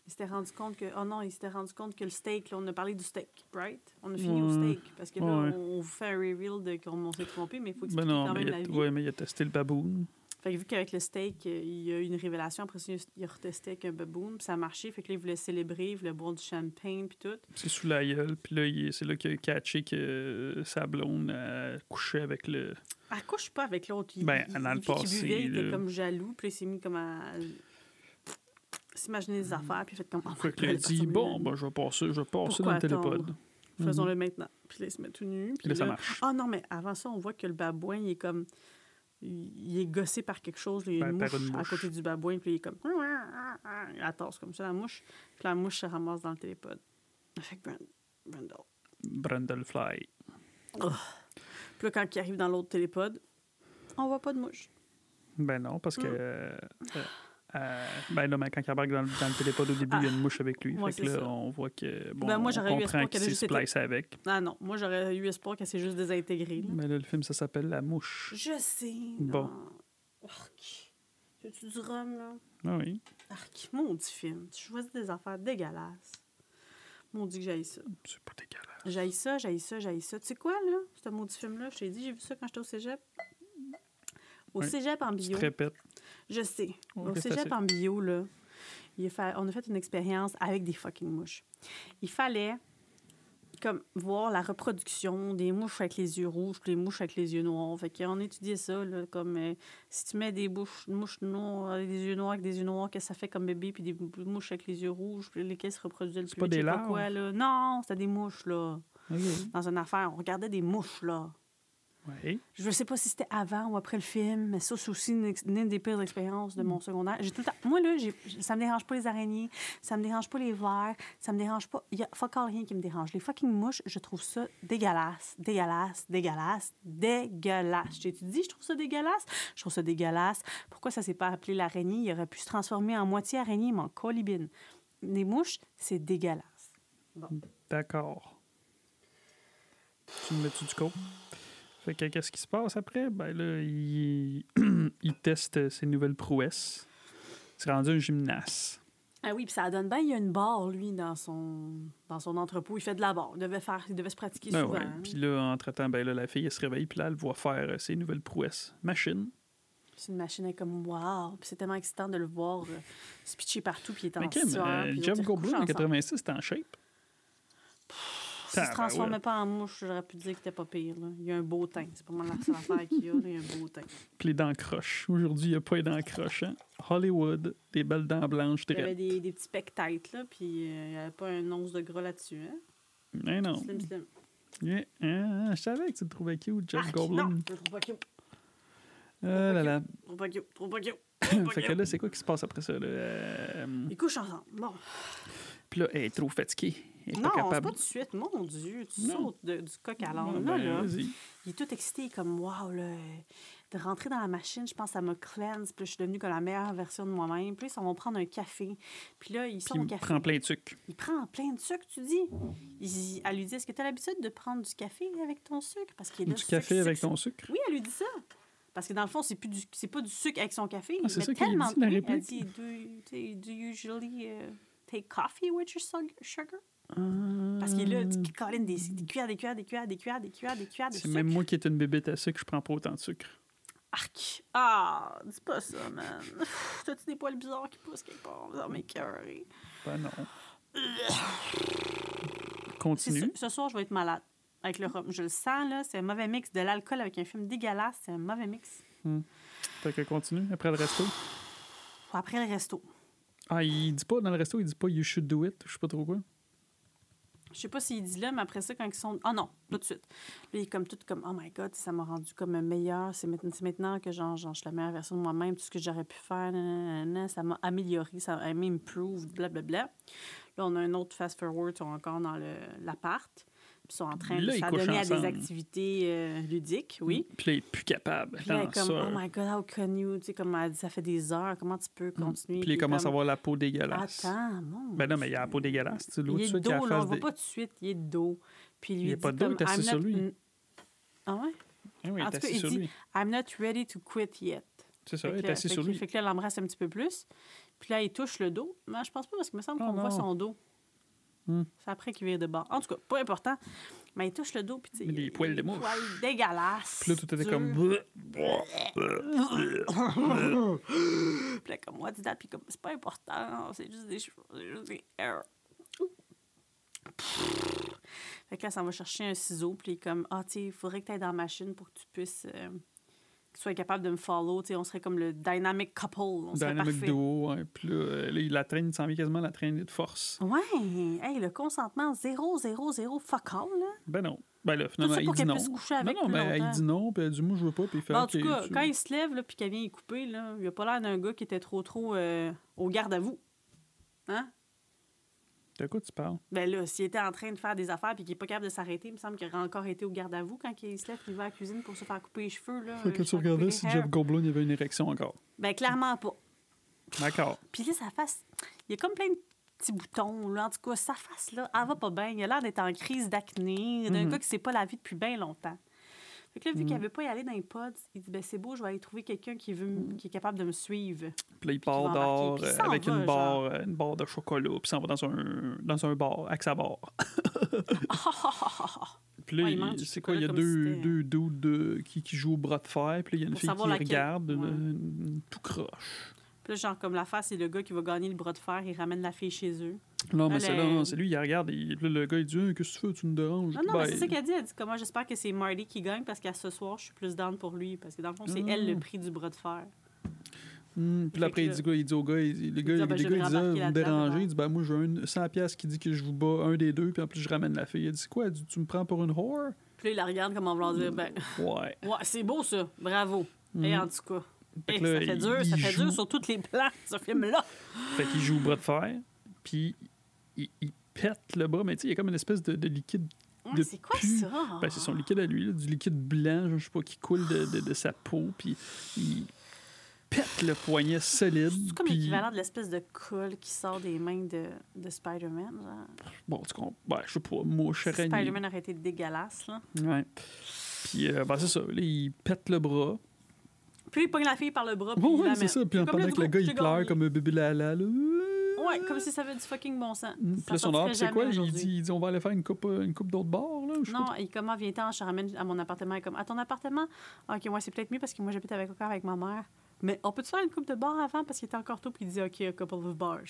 Il s'était rendu compte que. Oh non, il s'était rendu compte que le steak, là, on a parlé du steak, right? On a fini au steak. Parce que là, Ouais. on vous fait un reveal de qu'on s'est trompé, mais il faut Ben expliquer non, quand mais même il la a, vie. ouais, mais il a testé le baboon. Fait que vu qu'avec le steak, euh, il y a eu une révélation, après ça, il a retesté avec un baboon, puis ça a marché. Fait que là, il voulait célébrer, il voulait boire du champagne, puis tout. C'est sous la gueule. Puis là, il- c'est là qu'il a catché que euh, sa blonde a couché avec le. Elle couche pas avec l'autre. Il, Ben, il, dans le passé, buvait, il était comme jaloux, puis il s'est mis comme à s'imaginer des affaires, puis il a fait comme. Oh Fait que là, il dit bon, ben, je vais passer, je vais passer dans le télépod. attendre? Faisons-le maintenant. Puis là, il se met tout nu. Puis là, ça marche. Ah non, mais avant ça, on voit que le babouin, il est comme. Il est gossé par quelque chose. Il y a une, par mouche une à côté du babouin, puis il est comme. Il la tasse comme ça, la mouche. Puis la mouche se ramasse dans le télépod. Avec Brand- Brendel. Brundlefly. Puis là, quand il arrive dans l'autre télépod, on voit pas de mouche. Ben non, parce que. Mm. euh, euh, ben non, mais quand il embarque dans, le- dans le télépod au début, il y a une mouche avec lui. Ah. Ouais, fait que c'est là, ça. on voit que. Bon, Ben, moi, on j'aurais eu comprend espoir qu'il s'est splicé avec. Ah non, moi, j'aurais eu espoir qu'elle s'est juste désintégrée. là. Mais là, le film, ça s'appelle La Mouche. Je sais. Bon. Arc. Tu du rhum, là? Ah oui. Arc. Maudit film. Tu choisis des affaires dégueulasses. Maudit que j'aille ça. C'est pas dégueulasse. J'aille ça, j'aille ça, j'aille ça. Tu sais quoi, là? Ce maudit film-là, je t'ai dit, j'ai vu ça quand j'étais au cégep. Au Ouais. cégep en Tu te bio. Je sais. Au c'est cégep en bio, là, il a fait- on a fait une expérience avec des fucking mouches. Il fallait comme voir la reproduction des mouches avec les yeux rouges puis les mouches avec les yeux noirs. Fait qu'on étudiait ça, là, comme euh, si tu mets des bouches, mouches noires avec des yeux noirs avec des yeux noirs, qu'est-ce que ça fait comme bébé, puis des mouches avec les yeux rouges, puis lesquelles se reproduisaient le plus pas vite, je des pas larves? quoi, là. Non, c'était des mouches, là. Dans une affaire, on regardait des mouches, là. Ouais. Je sais pas si c'était avant ou après le film, mais ça, c'est aussi une, une des pires expériences de mon secondaire. J'ai tout le temps... Moi, là, ça me dérange pas les araignées, ça me dérange pas les vers, ça me dérange pas... Il y a fuck rien qui me dérange. Les fucking mouches, je trouve ça dégueulasse, dégueulasse, dégueulasse, dégueulasse. J'ai dit, je trouve ça dégueulasse? Je trouve ça dégueulasse. Pourquoi ça s'est pas appelé l'araignée? Il aurait pu se transformer en moitié araignée, mais en colibine. Les mouches, c'est dégueulasse. D'accord. Tu me mets-tu du coup? Fait que qu'est-ce qui se passe après? Ben là, il, il teste ses nouvelles prouesses. C'est rendu un gymnaste. Ah oui, puis ça donne bien, il y a une barre, lui, dans son, dans son entrepôt. Il fait de la barre. Il devait, faire, il devait se pratiquer Ben souvent. Puis là, entre-temps, ben là, la fille, elle se réveille, puis là, elle voit faire euh, ses nouvelles prouesses. Machine. C'est une machine elle est comme wow. Puis c'est tellement excitant de le voir euh, se pitcher partout, puis il est en Mais Kim, sueur, euh, Jeff Goldblum, en recouchent ensemble. 86, c'était en shape. S'il se Tabarouette. transformait pas en mouche, j'aurais pu dire qu'il était pas pire. Là. Il a un beau teint. C'est pas mal la seule affaire qu'il a. là. Il a un beau teint. Puis les dents croches. Aujourd'hui, il n'y a pas les dents croches. Hein? Hollywood, des belles dents blanches, Il avait drettes. des, des petits pecs têtes, là, puis euh, il n'y avait pas un once de gras là-dessus. Hein? Mais non. Slim, slim. Yeah. Ah, je savais que tu le trouvais cute, Jeff Arc, Goldblum. Non, je le trouve pas cute. Ah là là. Trop pas cute. Trop pas cute. Fait que là, c'est quoi qui se passe après ça? Là? Euh, Ils couchent ensemble. Bon. Puis là, elle est trop fatiguée. Elle est Non, pas c'est capable. pas tout de suite. Mon Dieu, tu Non. sautes de- du coq à l'âne. Là, ben, là. Il est tout excité, comme wow, là, de rentrer dans la machine, je pense que ça me cleanse, puis là, je suis devenue comme la meilleure version de moi-même. Puis là, ils vont prendre un café. Puis là, ils sont il au café. prend plein de sucre. Il prend plein de sucre, tu dis? Il- elle lui dit Est-ce que tu as l'habitude de prendre du café avec ton sucre? Parce qu'il est là, Du café sucre, avec sucre. ton sucre. Oui, elle lui dit ça. Parce que dans le fond, c'est plus du, c'est pas du sucre avec son café. Ah, il c'est ça tellement dit, la? Elle dit Do, do usually uh, take coffee with your sug- sugar? Parce qu'il est là, tu colles des, des cuillères, des cuillères, des cuillères, des cuillères, des cuillères, des cuillères de C'est même moi qui est une bébête à sucre, je prends pas autant de sucre. Arc! Ah! Dis pas ça, man. T'as-tu des poils bizarres qui poussent quelque part dans mes cœurs? Ben non. Continue. Ce soir, je vais être malade avec le rhum. Je le sens, là. C'est un mauvais mix. De l'alcool avec un film dégueulasse, c'est un mauvais mix. Fait que continue après le resto. Après le resto. Ah, il dit pas dans le resto, il dit pas you should do it, je sais pas trop quoi. Je sais pas s'il dit là, mais après ça, quand ils sont. Ah non, tout de suite. Là, il est comme tout comme Oh my god, ça m'a rendu comme meilleur. C'est maintenant, que genre, genre, je suis la meilleure version de moi-même, tout ce que j'aurais pu faire, ça m'a amélioré, ça m'a improved, blablabla. Là, on a un autre fast-forward, encore dans l'appart. Ils sont en train Là, de s'adonner à des activités euh, ludiques, oui. Puis là, il est plus capable. Puis là, comme, ça. oh my god, how can you? Tu sais, comme ça fait des heures, comment tu peux continuer? Mm. Puis il commence à avoir la peau dégueulasse. Attends, mon. Ben non, mais il a la peau dégueulasse. Tu Il est suite, de il a dos, là, on le voit pas tout de suite, il est de dos. Puis il lui Il est dit pas de dos, il est assis sur lui. Ah ouais? Ah oui, il en tout cas, assis il dit, lui. I'm not ready to quit yet. C'est ça, que est fait sur lui. Fait que là, elle l'embrasse un petit peu plus. Puis là, il touche le dos. Mais je pense pas parce qu'il me semble Oh qu'on voit son dos. Hmm. C'est après qu'il vire de bord. En tout cas, pas important. Mais il touche le dos. Puis tu des il- poils de des mouche. poils dégueulasses. Puis là, tout était comme. Puis là, comme, what's that? Puis comme, c'est pas important, c'est juste des cheveux, c'est juste des. Fait que là, ça va chercher un ciseau, puis comme, ah, tu sais, il faudrait que tu ailles dans la machine pour que tu puisses. euh, sois capable de me follow, on serait comme le dynamic couple, on Dynamic duo, ouais. Puis là, euh, là, il la traîne, il s'en vient quasiment la traîner de force. Ouais, hey, le consentement 0, 0, 0, fuck all, là. Ben non. Ben là, finalement, ça il pour dit qu'elle non. puisse coucher non, avec non, plus mais longtemps. dit non, puis elle dit, moi, je veux pas, puis il fait. Bon, en tout cas, tu- quand il se lève, là, puis qu'elle vient y couper, là, il a pas l'air d'un gars qui était trop, trop euh, au garde à vous. Hein? De quoi tu parles? Ben là, s'il était en train de faire des affaires puis qu'il n'est pas capable de s'arrêter, il me semble qu'il aurait encore été au garde à vous quand il se lève il va à la cuisine pour se faire couper les cheveux. Là, Fait que euh, tu faire regardais si Jeff. Goldblum avait une érection encore. Ben clairement pas. D'accord. Puis là, sa face, il y a comme plein de petits boutons. Là. En tout cas, sa face, là, elle va pas bien. Il a l'air d'être en crise d'acné, d'un Mhm. gars qui s'est pas lavé depuis bien longtemps. Fait que là, vu qu'il veut pas y aller dans les pods, il dit ben c'est beau, je vais aller trouver quelqu'un qui, veut, m- qui est capable de me suivre. Puis là, il part il euh, avec va, une barre, euh, une barre de chocolat, puis s'en va dans un, dans un bar, avec sa barre. Puis là, Ouais, il c'est quoi, il y a comme deux, si deux dudes de- qui, qui jouent au bras de fer, puis là, il y a une Pour fille qui laquelle. regarde, Ouais. tout croche. Puis là, genre, comme la face, c'est le gars qui va gagner le bras de fer, il ramène la fille chez eux. Non, mais c'est là, lui, il regarde, là, le gars, il dit Hey, Qu'est-ce que tu fais, tu me déranges? Non, non, Ben, mais c'est ça qu'elle dit. Elle dit comment j'espère que c'est Marty qui gagne parce qu'à ce soir, je suis plus down pour lui. Parce que dans le fond, c'est Ah. elle le prix du bras de fer. Hmm, puis après, il dit quoi Il dit au gars, il dit- le gars, dit, ah, ben, gars, je vais il dit rembarquer Ah, Vous me dérangez? Il dit Ben, moi, j'ai un 100$ piastres qui dit que je vous bats un des deux, puis en plus, je ramène la fille. Elle dit quoi Elle dit Tu me prends pour une whore? Puis là, il la regarde comme en voulant dire ben, Ouais. ouais, c'est beau ça, bravo. Et en tout cas, Fait eh, là, ça fait dur, ça fait joue. dur sur tous les plans, ce film-là. Fait qu'il joue au bras de fer, puis il, il pète le bras, mais tu sais, il y a comme une espèce de, de liquide. Ouais, c'est quoi pu. ça? Ben, c'est son liquide à lui, là, du liquide blanc, je sais pas, qui coule de, de- de sa peau, puis il pète le poignet solide. C'est comme l'équivalent de l'espèce de colle qui sort des mains de, de Spider-Man. genre. Bon, tu comprends. Ben, je sais pas, mouche, araignée. Spider-Man aurait été dégueulasse. Là. Ouais. Puis, euh, ben, c'est ça. Là, il pète le bras. Puis il pogne la fille par le bras. Puis Ouais, c'est ça. Puis, pendant que le gars, il pleure comme un bébé lala, là. Ouais, comme si ça avait du fucking bon sens. Puis Ça là, son ordre, c'est quoi? Il dit, il dit, on va aller faire une coupe, euh, une coupe d'autres bars, là. Je Non, pas et comment vient-t'en, je te ramène à mon appartement. Et comme, à ton appartement? Ah, OK, moi, c'est peut-être mieux parce que moi, j'habite avec, encore avec ma mère. Mais on peut-tu faire une coupe de bar avant? Parce qu'il était encore tôt puis il dit OK, a couple of bars.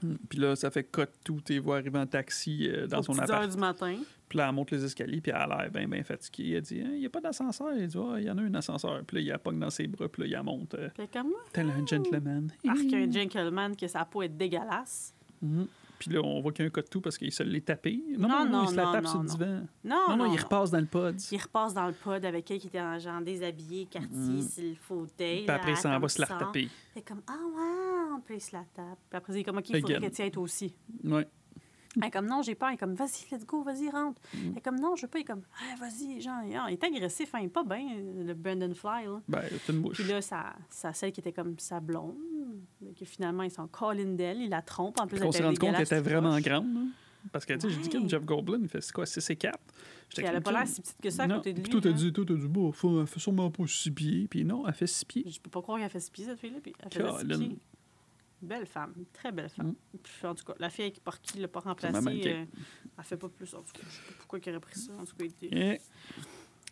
Trop. Puis là, ça fait cut tout et voit arriver en taxi euh, dans Aux son appart. heures du matin. Puis là, elle monte les escaliers, puis elle a l'air bien, bien fatiguée. Elle dit, Hein, il n'y a pas d'ascenseur. Il dit, Ah, il y en a un ascenseur. Puis là, il la pogne dans ses bras, puis là, il la monte. euh, Puis comme moi, tel un gentleman. parce qu'il y a un gentleman que sa peau est dégueulasse. Mhm. Puis là, on voit qu'il y a un cut tout parce qu'il se l'est tapé. Non, Non, non, non, il se la tape non, sur le non. divan. Non, Non, non, il repasse dans le pod. Il repasse dans le pod avec elle qui était en genre déshabillé, quartier, Mhm. sur le fauteuil. Puis après, là, ça en va se la retaper. Fait comme, ah ouais, puis il se la tape. Puis après, il est comme, OK, il faudrait que tu aies aussi. Ouais. Elle est comme, non, j'ai peur. Il est comme, vas-y, let's go, vas-y, rentre. Mm. Elle est comme, non, je veux pas. Il est comme, ah, vas-y, genre, il est agressif, hein, il est pas bien, le Brandon Fly, là. Ben, c'est une bouche. Puis là, sa, sa celle qui était comme sa blonde, que finalement, ils sont Colin d'elle, il la trompe. En plus, on elle s'est rendu compte qu'elle était vraiment grande. là. Parce que, tu sais, j'ai dit Ouais. Jeff Goldblum, il fait c'est quoi, 6 et 4. Puis elle a pas l'air si petite que ça à non. côté de lui. Puis toi, t'as là. dit, toi, t'as dit, bon, elle fait sûrement pas 6 pieds. Puis non, elle fait 6 pieds. Je peux pas croire qu'elle fait six pieds, cette fille-là. Puis elle six Colin. pieds. Belle femme, très belle femme. Mm. Puis, en tout cas, la fille avec par qui l'a pas remplacée, euh, elle fait pas plus. En tout cas, je sais pas pourquoi il aurait pris ça. En tout cas, il était- Et,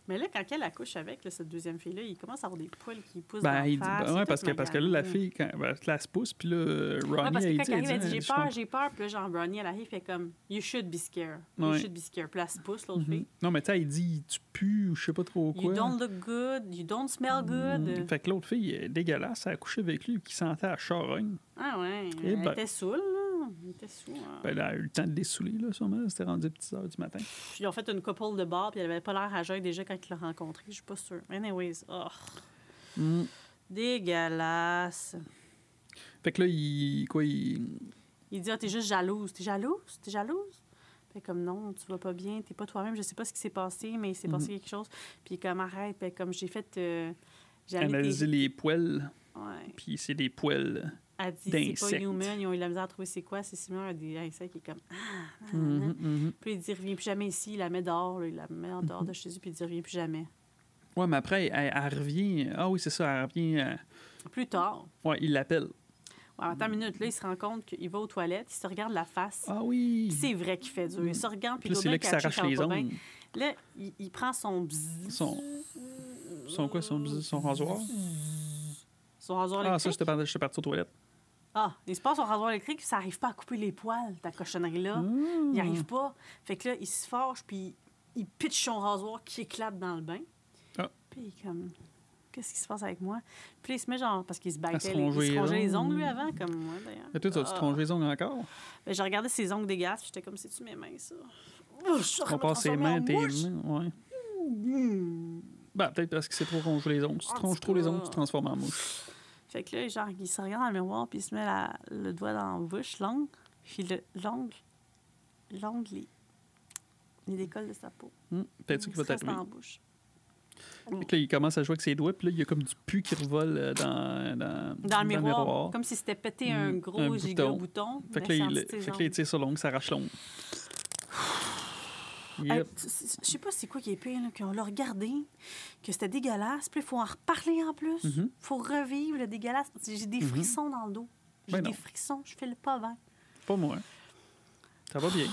Mais là, quand elle accouche avec là, cette deuxième fille-là, il commence à avoir des poils qui poussent dans ben, la il dit, ben, ouais, parce que, parce que là, la fille, quand, ben, elle se pousse, puis là, Ronnie, Ouais, parce que elle quand elle arrive, elle dit, dit J'ai peur, j'ai peur. Puis là, genre, Ronnie, elle arrive, fait comme You should be scared. You Ouais. should be scared. Puis là, elle se pousse, l'autre Mhm. fille. Non, mais tu sais, il dit, tu pues ou je sais pas trop quoi. You don't look good, you don't smell good. Mhm. Fait que l'autre fille est dégueulasse, elle a couché avec lui, qui sentait à charogne. Ah ouais, Eh elle ben. était saoule, là. Elle était saoule. hein. Ben, elle a eu le temps de les saouler, là, sûrement. C'était rendu petites heures du matin. Puis ils ont fait une couple de bar, puis elle avait pas l'air à jeun déjà quand ils l'ont rencontré. Je suis pas sûre. Anyways, oh, Mm. dégueulasse. Fait que là, il. Quoi, il. Il dit Ah, t'es juste jalouse. T'es jalouse? T'es jalouse? Fait comme non, tu vas pas bien, t'es pas toi-même. Je sais pas ce qui s'est passé, mais il s'est passé quelque chose. Puis comme arrête, comme j'ai fait. euh, analyser les poils, Ouais. puis c'est des poils. Elle dit c'est pas human, ils ont eu la misère à trouver c'est quoi. C'est similaire à des insectes qui est comme. Ah, ah, Mhm, ah. mhm. Puis il dit reviens plus jamais ici. Il la met dehors, là, il la met en dehors de chez lui, puis il dit reviens plus jamais. Ouais, mais après, elle, elle revient. Ah oui, c'est ça, elle revient. euh, Plus tard. Ouais, il l'appelle. Ouais, attends une minute, là, il se rend compte qu'il va aux toilettes, il se regarde la face. Ah oui. C'est vrai qu'il fait dur. Il se regarde, puis Puis c'est là qu'il s'arrache les ongles. Là, il, il prend son bzzz, Son, son quoi, son, son rasoir? son rasoir Ah, ça, électrique. j'étais parti, parti aux toilettes. Ah, il se passe son rasoir électrique, ça arrive pas à couper les poils, ta cochonnerie-là. Mmh. Il arrive pas. Fait que là, il se fâche, puis il pitch son rasoir qui éclate dans le bain. Ah. Puis il est comme, qu'est-ce qui se passe avec moi? Puis il se met genre, parce qu'il se battait, les, il se les rongeait les ongles. lui, avant, comme moi, d'ailleurs. Et toi, tu as-tu Ah. les ongles encore? Ben, j'ai regardé ses ongles dégueulasses, j'étais comme, c'est-tu mes mains, ça? Oh, je On passe ses mains, tes mains, ouais. Mmh. Ben, peut-être parce que c'est trop rongé les ongles. Si tu tout trop les ongles, tu te transformes en mouche. Fait que là, genre, il se regarde dans le miroir, puis il se met la- le doigt dans la bouche, l'ongle, puis le- l'ongle, l'ongle, il, il décolle de sa peau. Hum, Peut-être ça qui Il va t'arriver. dans la bouche. Fait que là, il commence à jouer avec ses doigts, puis là, il y a comme du pu qui revole euh, dans, dans, Dans le miroir, comme si c'était pété un Mm, gros un giga bouton. bouton. Fait que là, il, fait que là, il tire sur l'ongle, ça arrache l'ongle. Yep. Je sais pas c'est quoi qui est pire, qu'on l'a regardé, que c'était dégueulasse, puis il faut en reparler en plus. Mhm. faut revivre le dégueulasse. J'ai des Mhm. frissons dans le dos. J'ai Ben des non. frissons, je fais le pas vent. Pas moi. Ça va bien.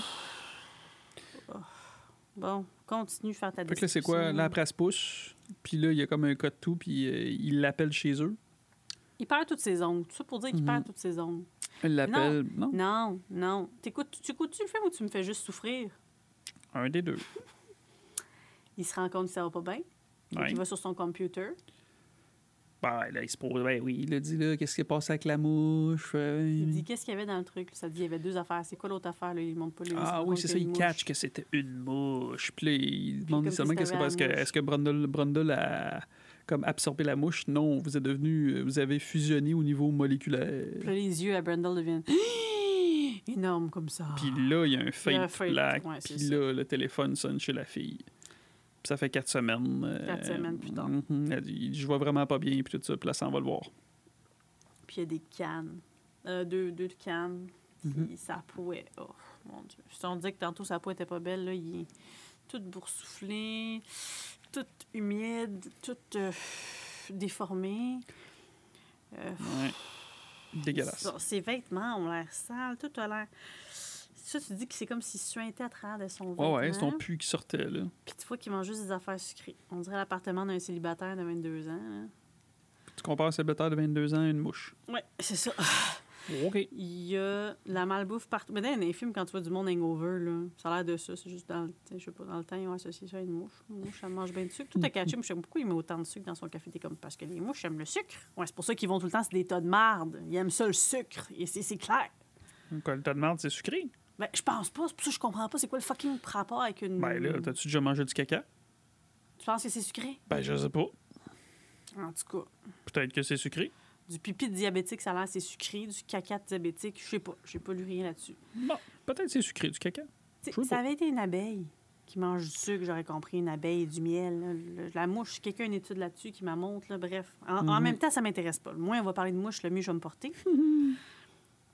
Bon, continue de faire ta Fait que là, c'est quoi? Là, après, elle se pousse, puis là, il y a comme un code tout, puis euh, il l'appelle chez eux. Il perd toutes ses ongles. Tout ça pour dire qu'il Mhm. perd toutes ses ongles. Il l'appelle. Non? Non, non. T'écoutes, tu écoutes-tu le film ou tu me fais juste souffrir? Un des deux. Il se rend compte que ça va pas bien. Donc, Ouais. Il va sur son computer. Ben, là, il se pose. Ben oui, il a dit, là, qu'est-ce qui est passé avec la mouche? euh, Il dit qu'est-ce qu'il y avait dans le truc? Ça dit il y avait deux affaires. C'est quoi l'autre affaire? Là? Il montre pas les Ah oui, c'est ça, il catch que c'était une mouche. Puis là, il demande seulement qu'est-ce que est-ce que, est-ce que Brundle, Brundle a comme absorbé la mouche? Non, vous êtes devenu, vous avez fusionné au niveau moléculaire. Puis là, les yeux à Brendel deviennent énormes comme ça. Puis là, il y a un fake, black. ouais, puis ça. là, le téléphone sonne chez la fille. Puis ça fait quatre semaines. euh, Quatre semaines plus tard. mhm, elle dit, je vois vraiment pas bien, puis tout ça. Puis là, ça en va le voir. Puis il y a des cannes. Euh, deux, deux cannes. Puis Mhm. sa peau est. Oh, mon Dieu. Si on dit que tantôt sa peau était pas belle, là, il est tout boursouflé, tout humide, tout euh, déformé. Euh, Ouais. Dégueulasse. ses vêtements ont l'air sales, tout a l'air. Ça, tu dis que c'est comme s'il suintait à travers de son Ouais, vêtement. ouais, c'est ton pu qui sortait, là. Puis tu vois qu'il mange juste des affaires sucrées. On dirait l'appartement d'un célibataire de 22 ans. Tu compares un célibataire de 22 ans à une mouche. Ouais, c'est ça. OK. Il y a la malbouffe partout. Mais dans les films, quand tu vois du monde hangover, là, ça a l'air de ça. C'est juste dans le, je sais pas, dans le temps, ils ont associé ça à une mouche. Une mouche, elle mange bien de sucre. Tout a catché. Je sais pourquoi il met autant de sucre dans son café. T'es comme, parce que les mouches aiment le sucre. Ouais, c'est pour ça qu'ils vont tout le temps, c'est des tas de marde. Ils aiment ça, le sucre. Et c'est clair. Quoi, le tas de merde, c'est sucré? Ben, je pense pas. C'est pour ça que je comprends pas. C'est quoi le fucking rapport avec une. Ben là, t'as-tu déjà mangé du caca? Tu penses que c'est sucré? Ben, je sais pas. En tout cas. Peut-être que c'est sucré. Du pipi de diabétique, ça a l'air c'est sucré. Du caca de diabétique, je sais pas. J'ai pas lu rien là-dessus. Bon, peut-être c'est sucré, du caca. Sais, Je sais ça avait été une abeille qui mange du sucre, j'aurais compris, une abeille, du miel. là. Le- la mouche, quelqu'un a une étude là-dessus qui m'a montre, là, bref. En, en Mhm. même temps, ça m'intéresse pas. Le moins on va parler de mouche, le mieux je vais me porter.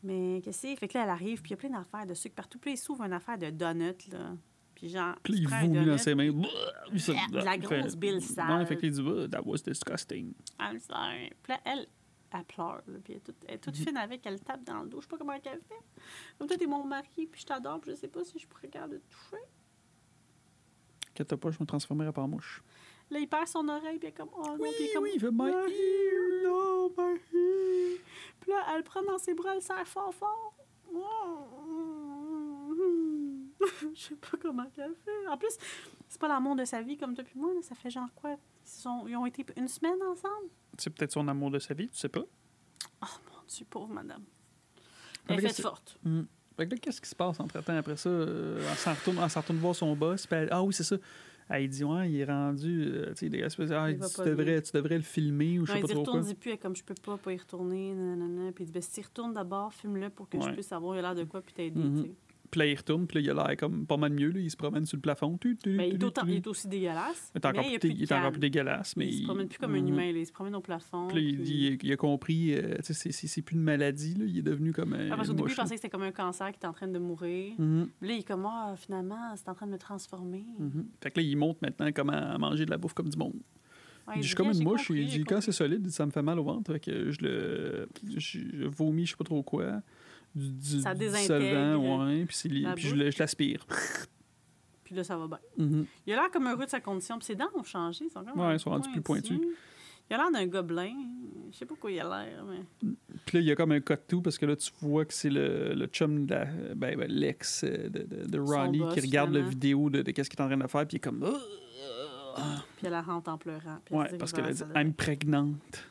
Mais qu'est-ce que c'est? Fait que là, elle arrive, puis il y a plein d'affaires de sucre partout. Puis il s'ouvre une affaire de donut, là. Puis genre, Puis il vomit dans ses mains. La grosse bile sale. Ouais, fait qu'il dit, that was disgusting. I'm sorry. Puis là, elle, elle pleure, là, puis elle est toute, elle est toute fine avec, elle tape dans le dos. Je sais pas comment elle fait. Comme toi, t'es mon mari, puis je t'adore, puis je sais pas si je pourrais garder de toucher. Inquiète pas, je me transformerai pas en mouche. Là, il perd son oreille, puis elle est comme, oh non, Oui, puis est comme, oui, il fait my My ear. ear, no, my ear. Puis là, elle le prend dans ses bras, elle serre fort, fort. Je sais pas comment qu'elle fait. En plus, c'est pas l'amour de sa vie comme toi puis moi. là. Ça fait genre quoi? Ils, sont- ils ont été une semaine ensemble? C'est peut-être son amour de sa vie, tu sais pas. Oh mon Dieu, pauvre madame. Mais Elle c'est- forte. Hmm. Fait que là, qu'est-ce qui se passe entre-temps après ça? Euh, elle s'en retourne, retourne voir son boss. elle- ah oui, c'est ça. Elle dit, ouais, il est rendu. euh, tu sais, ah, Il il dit, tu, devrais, tu devrais le filmer ou je sais il pas dit trop quoi. retourne, dit plus, comme je peux pas, pas y retourner, nanana. Puis il dit, ben, si tu retournes d'abord, filme-le pour que je puisse savoir il a l'air de quoi, puis t'aider, sais. Puis là, il retourne, puis là, il a l'air comme pas mal mieux. Là. Il se promène sur le plafond. Mais il tu, est, il est aussi dégueulasse. Il est encore mais il plus, il est encore plus dégueulasse. Mais il se promène plus comme un Mhm. humain, là. il se promène au plafond. Puis il, puis- dit, il a compris, euh, tu sais, c'est- c'est c'est plus une maladie, là. il est devenu comme un. Ah, parce qu'au début, il pensait que c'était comme un cancer qui était en train de mourir. là. Mhm, Là, il est comme, ah, finalement, c'est en train de me transformer. mhm. Fait que là, il montre maintenant comment manger de la bouffe comme du monde. Ouais, Il dit, il je suis comme une mouche. compris, Il dit, quand c'est solide, il ça me fait mal au ventre. Fait que je le. Je, je vomis, je sais pas trop quoi. Du, du, Ça du dissolvant, ouais. Puis, c'est li- puis je l'aspire. Puis là, ça va bien. Mhm. Il a l'air comme heureux de sa condition. Puis ses dents ont changé. Ils sont comme Ouais, ils sont rendus plus pointus. Il a l'air d'un gobelin. Je sais pas quoi il a l'air, mais... Puis là, il y a comme un cut-tout parce que là, tu vois que c'est le, le chum de la. Ben, ben, l'ex euh, de, de, de Ronnie boss, qui regarde la vidéo de, de qu'est-ce qu'il est en train de faire. Puis il est comme. Puis elle la rentre en pleurant. Puis Ouais, parce qu'elle a dit I'm prégnante.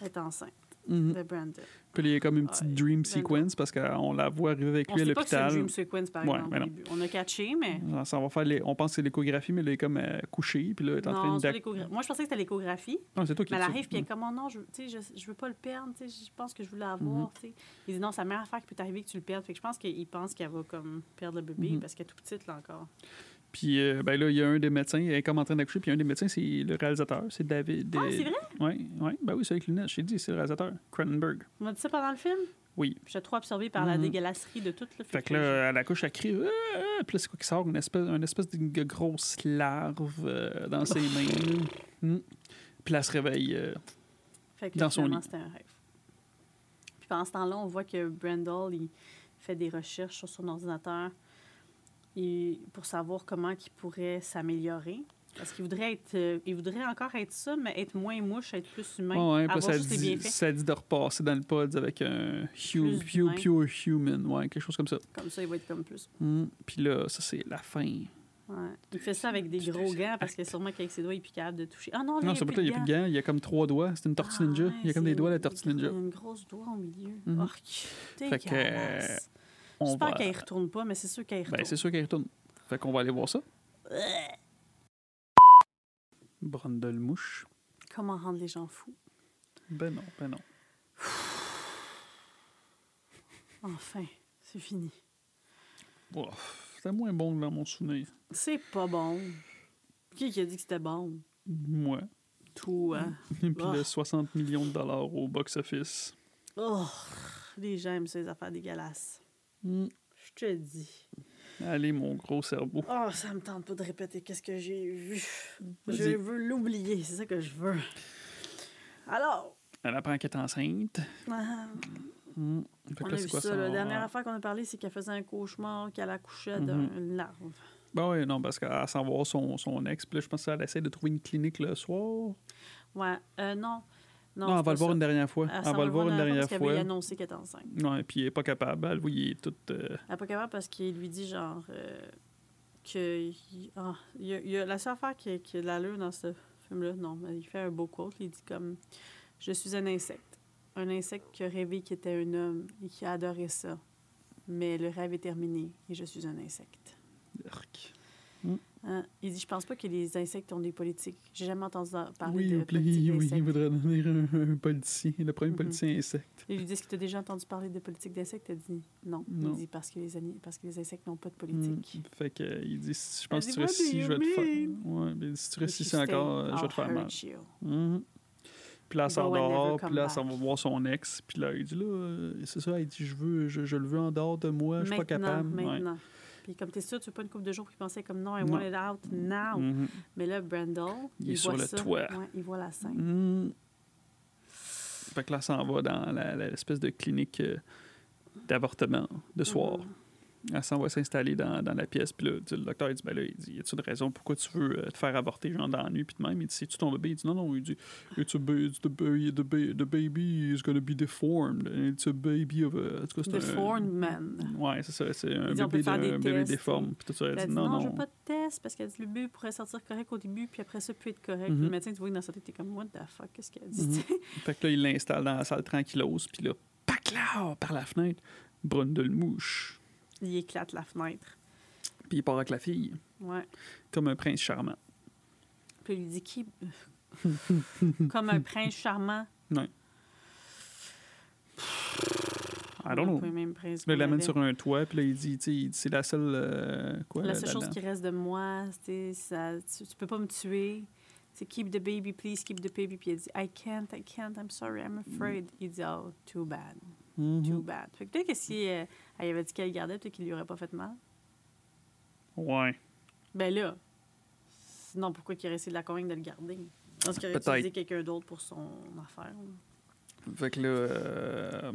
Elle est enceinte Mhm. de Brandon. Puis il y a comme une petite dream sequence parce qu'on la voit arriver avec On lui à l'hôpital. dream sequence, par Ouais, exemple, ben. On a catché, mais... Ça, ça va faire les- on pense que c'est l'échographie, mais elle est comme euh, couchée. Puis là, elle est en train de. Moi, je pensais que c'était l'échographie. Non, c'est toi qui Mais elle arrive, puis elle est comme, oh non, je, je, je veux pas le perdre, je pense que je veux l'avoir, Mhm. tu sais. Il dit, non, c'est la meilleure affaire qui peut t'arriver que tu le perdes. Fait que je pense qu'il pense qu'elle va, comme, perdre le bébé Mhm. parce qu'elle est tout petite, là, encore. Puis euh, ben là, il y a un des médecins, elle est comme en train d'accoucher, puis un des médecins, c'est le réalisateur, c'est David. Ah, c'est vrai? Oui, oui. Ben oui, c'est avec lunettes, je t'ai dit, c'est le réalisateur, Cronenberg. On m'a dit ça pendant le film? Oui. J'étais trop absorbée par la Mhm. dégueulasserie de tout le film. Fait que là, elle accouche, elle crie, Ah! puis là, c'est quoi qui sort? Une espèce, une espèce de grosse larve euh, dans ses mains. Mm. Puis là, elle se réveille. euh, Fait que dans là, son finalement, lit. c'était un rêve. Puis pendant ce temps-là, on voit que Brendel, il fait des recherches sur son ordinateur et pour savoir comment il pourrait s'améliorer. Parce qu'il voudrait être, euh, il voudrait encore être ça, mais être moins mouche, être plus humain. Ouais, ouais, avoir ça juste dit, ça dit de repasser dans le pod avec un hu- Plus pure, pure human, ouais, quelque chose comme ça. Comme ça, il va être comme plus. Mm. Puis là, ça, c'est la fin. Ouais. Il fait ça avec des gros gants parce que sûrement qu'avec ses doigts, il est plus capable de toucher. Ah non, là, Non, il c'est n'y pas a il plus n'y de a plus gants. de gants, il y a comme trois doigts. C'est une tortue Ah ninja. ouais, il y a comme des doigts, la tortue ninja. Une grosse doigt au milieu. Mhm. Ork. Fait que, Dégueulasse. On J'espère va... qu'elle ne retourne pas, mais c'est sûr qu'elle y retourne. Ben, c'est sûr qu'elle retourne. Fait qu'on va aller voir ça. Brundle-mouche. Comment rendre les gens fous? Ben non, ben non. Enfin, c'est fini. Oh, C'était moins bon que dans mon souvenir. C'est pas bon. Qui qui a dit que c'était bon? Moi. Toi. Et puis Ah. le 60 millions de dollars au box-office. Oh, les gens aiment ces affaires dégueulasses. Mm. Je te dis. Allez, mon gros cerveau. Oh, ça me tente pas de répéter qu'est-ce que j'ai vu. Je veux l'oublier, c'est ça que je veux. Alors, Elle apprend qu'elle est enceinte. ah, Mm. On a vu quoi ça. ça? La dernière affaire qu'on a parlé, c'est qu'elle faisait un cauchemar, qu'elle accouchait d'une larve. Ben oui, non, parce qu'elle s'en va voir son, son ex. Puis là, je pense qu'elle essaie de trouver une clinique le soir. Ouais, euh, non. Non, Non, elle va le voir ça. une dernière fois. Elle Elle va le voir une dernière parce qu'elle fois. lui annoncer qu'elle est enceinte. Ouais, puis il est pas capable. Elle, oui, est tout. euh, Elle n'est pas capable parce qu'il lui dit, genre, euh, que. il- ah, il y a, il y a la seule affaire qui, qui a de l'allure dans ce film-là, non, mais il fait un beau quote. Il dit comme Je suis un insecte. Un insecte qui a rêvé qu'il était un homme et qui a adoré ça. Mais le rêve est terminé et je suis un insecte. arc. Hein? Il dit Je pense pas que les insectes ont des politiques. J'ai jamais entendu parler Oui, de politique oui, il voudrait devenir un, un politicien. Le premier Mhm. politicien insecte. Il lui dit Est-ce que tu as déjà entendu parler de politique d'insectes? Elle dit Non. Non. Il dit Parce que les, parce que les insectes n'ont pas de Mm. politique. Fait que, euh, il dit si- Je pense que tu restes je vais te faire. mean? Ouais, mais si tu restes encore, euh, je vais te faire mal. Mhm. Puis là, elle sort dehors, puis là, s'en va voir son ex. Puis là, il dit là, euh, c'est ça, il dit je veux, je, je le veux en dehors de moi, je suis pas Maintenant, capable. Ouais. Puis comme t'es sûr, tu veux pas une couple de jours, puis il pensait comme non, I Non. want it out now. Mhm. Mais là, Brandel, Il il, est sur voit le ça. toit. Ouais, il voit la scène. Mhm. Fait que là, elle s'en va dans l'espèce de clinique euh, d'avortement de soir. Mhm. Elle s'en va s'installer dans, dans la pièce. Puis là, le docteur il dit ben là, il dit, y a-tu une raison pourquoi tu veux euh, te faire avorter, genre dans la nuit, puis de même? Il dit c'est-tu ton bébé? Il dit non, non. Il dit It's a the, baby, the, ba- the baby is gonna be deformed. It's a baby of a. En tout cas, c'est un- Deformed man. Ouais, c'est ça. C'est un bébé, des un bébé déforme. Puis tout ça, elle dit non, je veux pas de test parce qu'elle dit le bébé pourrait sortir correct au début, puis après ça, peut être correct. Mhm. Le médecin, tu vois, dans sa tête, t'es comme, what the fuck, qu'est-ce qu'elle dit? Mhm. Fait que là, il l'installe dans la salle tranquillos. Puis là, paclao, par la fenêtre, Brundle mouche. Il éclate la fenêtre. Puis il part avec la fille, Ouais. comme un prince charmant. Puis il lui dit qui. Comme un prince charmant. I don't know. Pas le même prince Là, il l'amène sur un toit, puis là, il dit, c'est la seule. euh, quoi, La seule chose qui reste de moi, c'est ça. Tu, tu peux pas me tuer. C'est keep the baby, please keep the baby. Puis il dit I can't, I can't, I'm sorry, I'm afraid. Il dit oh, too bad, Mhm. too bad. Fait que peut-être que si euh, elle avait dit qu'elle le gardait, peut-être qu'il lui aurait pas fait mal? Ouais. Ben là, sinon pourquoi qu'il aurait essayé de la convaincre de le garder? Pense qu'il aurait Peut-être. utilisé quelqu'un d'autre pour son affaire. là. Fait que là. euh,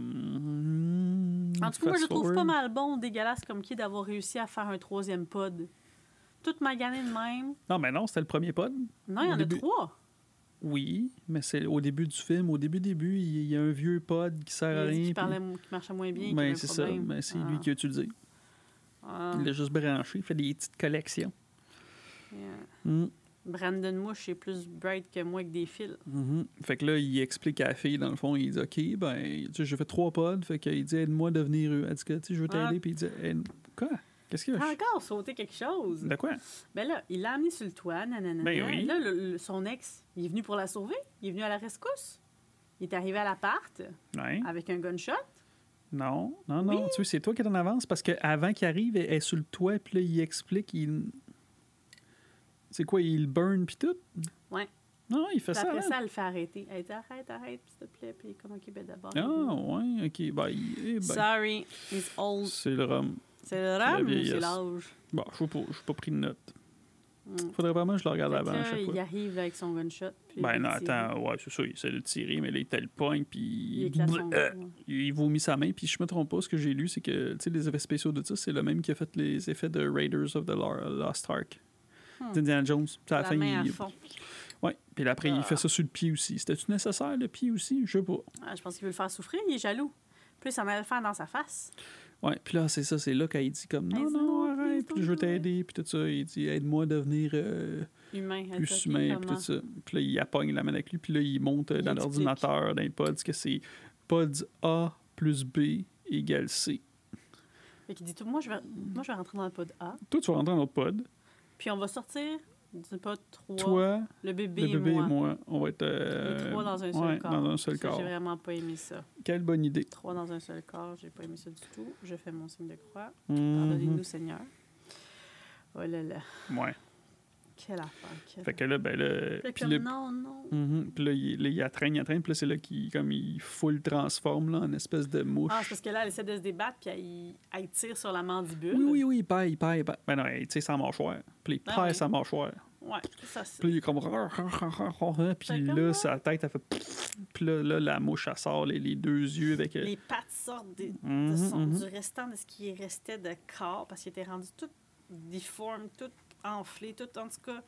En tout cas, moi, je trouve pas mal bon, dégueulasse comme qui d'avoir réussi à faire un troisième pod. Toute magané de même. Non, mais non, c'était le premier pod. Non, il y en début- a trois. Oui, mais c'est au début du film. Au début, début, il y a un vieux pod qui sert à rien. puis- parlait, qui marchait moins bien. Ben, c'est ça. Ben, c'est Ah. lui qui a utilisé. Ah, Il l'a juste branché, il fait des petites collections. yeah. Hum, Brandon Mouche est plus bright que moi avec des fils. mhm. Fait que là, il explique à la fille, dans le fond, il dit OK, ben, tu sais, j'ai fait trois pods. Fait qu'il dit Aide-moi à devenir. Elle dit que, tu sais, je veux t'aider. Ah. Puis il dit Aide- Quoi? Qu'est-ce qu'il a encore sauté quelque chose. De quoi? Ben là, il l'a amené sur le toit, nanana. Ben oui. Là, le- le- son ex, il est venu pour la sauver. Il est venu à la rescousse. Il est arrivé à l'appart Ouais. avec un gunshot. Non, non, non. Tu sais, c'est toi qui es en avance parce qu'avant qu'il arrive, elle est sur le toit, puis là, il explique. Il... C'est quoi Il burn, puis tout? Ouais. Non, il fait Puis ça. après là. ça, elle le fait arrêter. Elle dit arrête, arrête, s'il te plaît. Puis comme ok, ben d'abord. Ah, ouais, ok. Eh ben, Sorry, he's old. c'est le rhum. C'est le ou c'est l'âge? Bon, je n'ai pas, pas pris de note. Mm. Faudrait vraiment que je le regarde avant à là, il fois. arrive avec son gunshot. Ben non, attends, ouais, c'est ça, il essaie de tirer, mais là, il te le pogne, puis Il son euh, il vomit sa main, puis je me trompe pas, ce que j'ai lu, c'est que, les effets spéciaux de ça, c'est le même qui a fait les effets de Raiders of the Lost Ark. Hmm. D'Indiana Jones. À la, La fin, main il... fond. Ouais, puis après, il Ah. fait ça sur le pied aussi. C'était-tu nécessaire, le pied aussi? Je sais pas. Ah, je pense qu'il veut le faire souffrir, il est jaloux. Il s'en allait le faire dans sa face. Ouais, puis là, c'est ça, c'est là qu'il dit comme, non, non, non, arrête, puis je veux t'aider, puis tout ça. Il dit, aide-moi à devenir euh, Humain. Plus humain, puis tout ça. Puis là, il appogne la main avec lui, puis là, il monte euh, Il dans l'ordinateur, dans les pods, que c'est pods A plus B égale C. Fait qu'il dit tout, moi je, vais, moi, je vais rentrer dans le pod A. Toi, tu vas rentrer dans notre pod. Puis on va sortir du pod 3. Toi, le bébé, le bébé et moi. et moi, on va être. euh, Les trois dans un seul ouais, corps. dans un seul corps. J'ai vraiment pas aimé ça. Quelle bonne idée. Trois dans un seul corps, j'ai pas aimé ça du tout. Je fais mon signe de croix. Mhm. Pardonnez-nous, Seigneur. Oh là là, Ouais. Quelle affaire. Quelle... Fait que là, ben là. Puis comme, non, non. Mhm. Puis là, il, là, il attraîne, il attraîne. Puis là, c'est là qu'il comme, il full transforme là, en espèce de mouche. Ah, c'est parce que là, elle essaie de se débattre, puis elle, elle tire sur la mandibule. oui, oui, oui, il perd, il perd, il perd. Ben non, tu sais, sa mâchoire. Puis il Ah perd oui. sa mâchoire. Ouais, ça, c'est. Puis là, il est comme. Puis là, sa tête, elle fait. Puis là, là, la mouche, elle sort les, les deux yeux avec. euh, Les pattes sortent de, de mhm, son- mhm. du restant de ce qui restait de corps, parce qu'il était rendu tout difforme, tout enflé, tout en tout cas,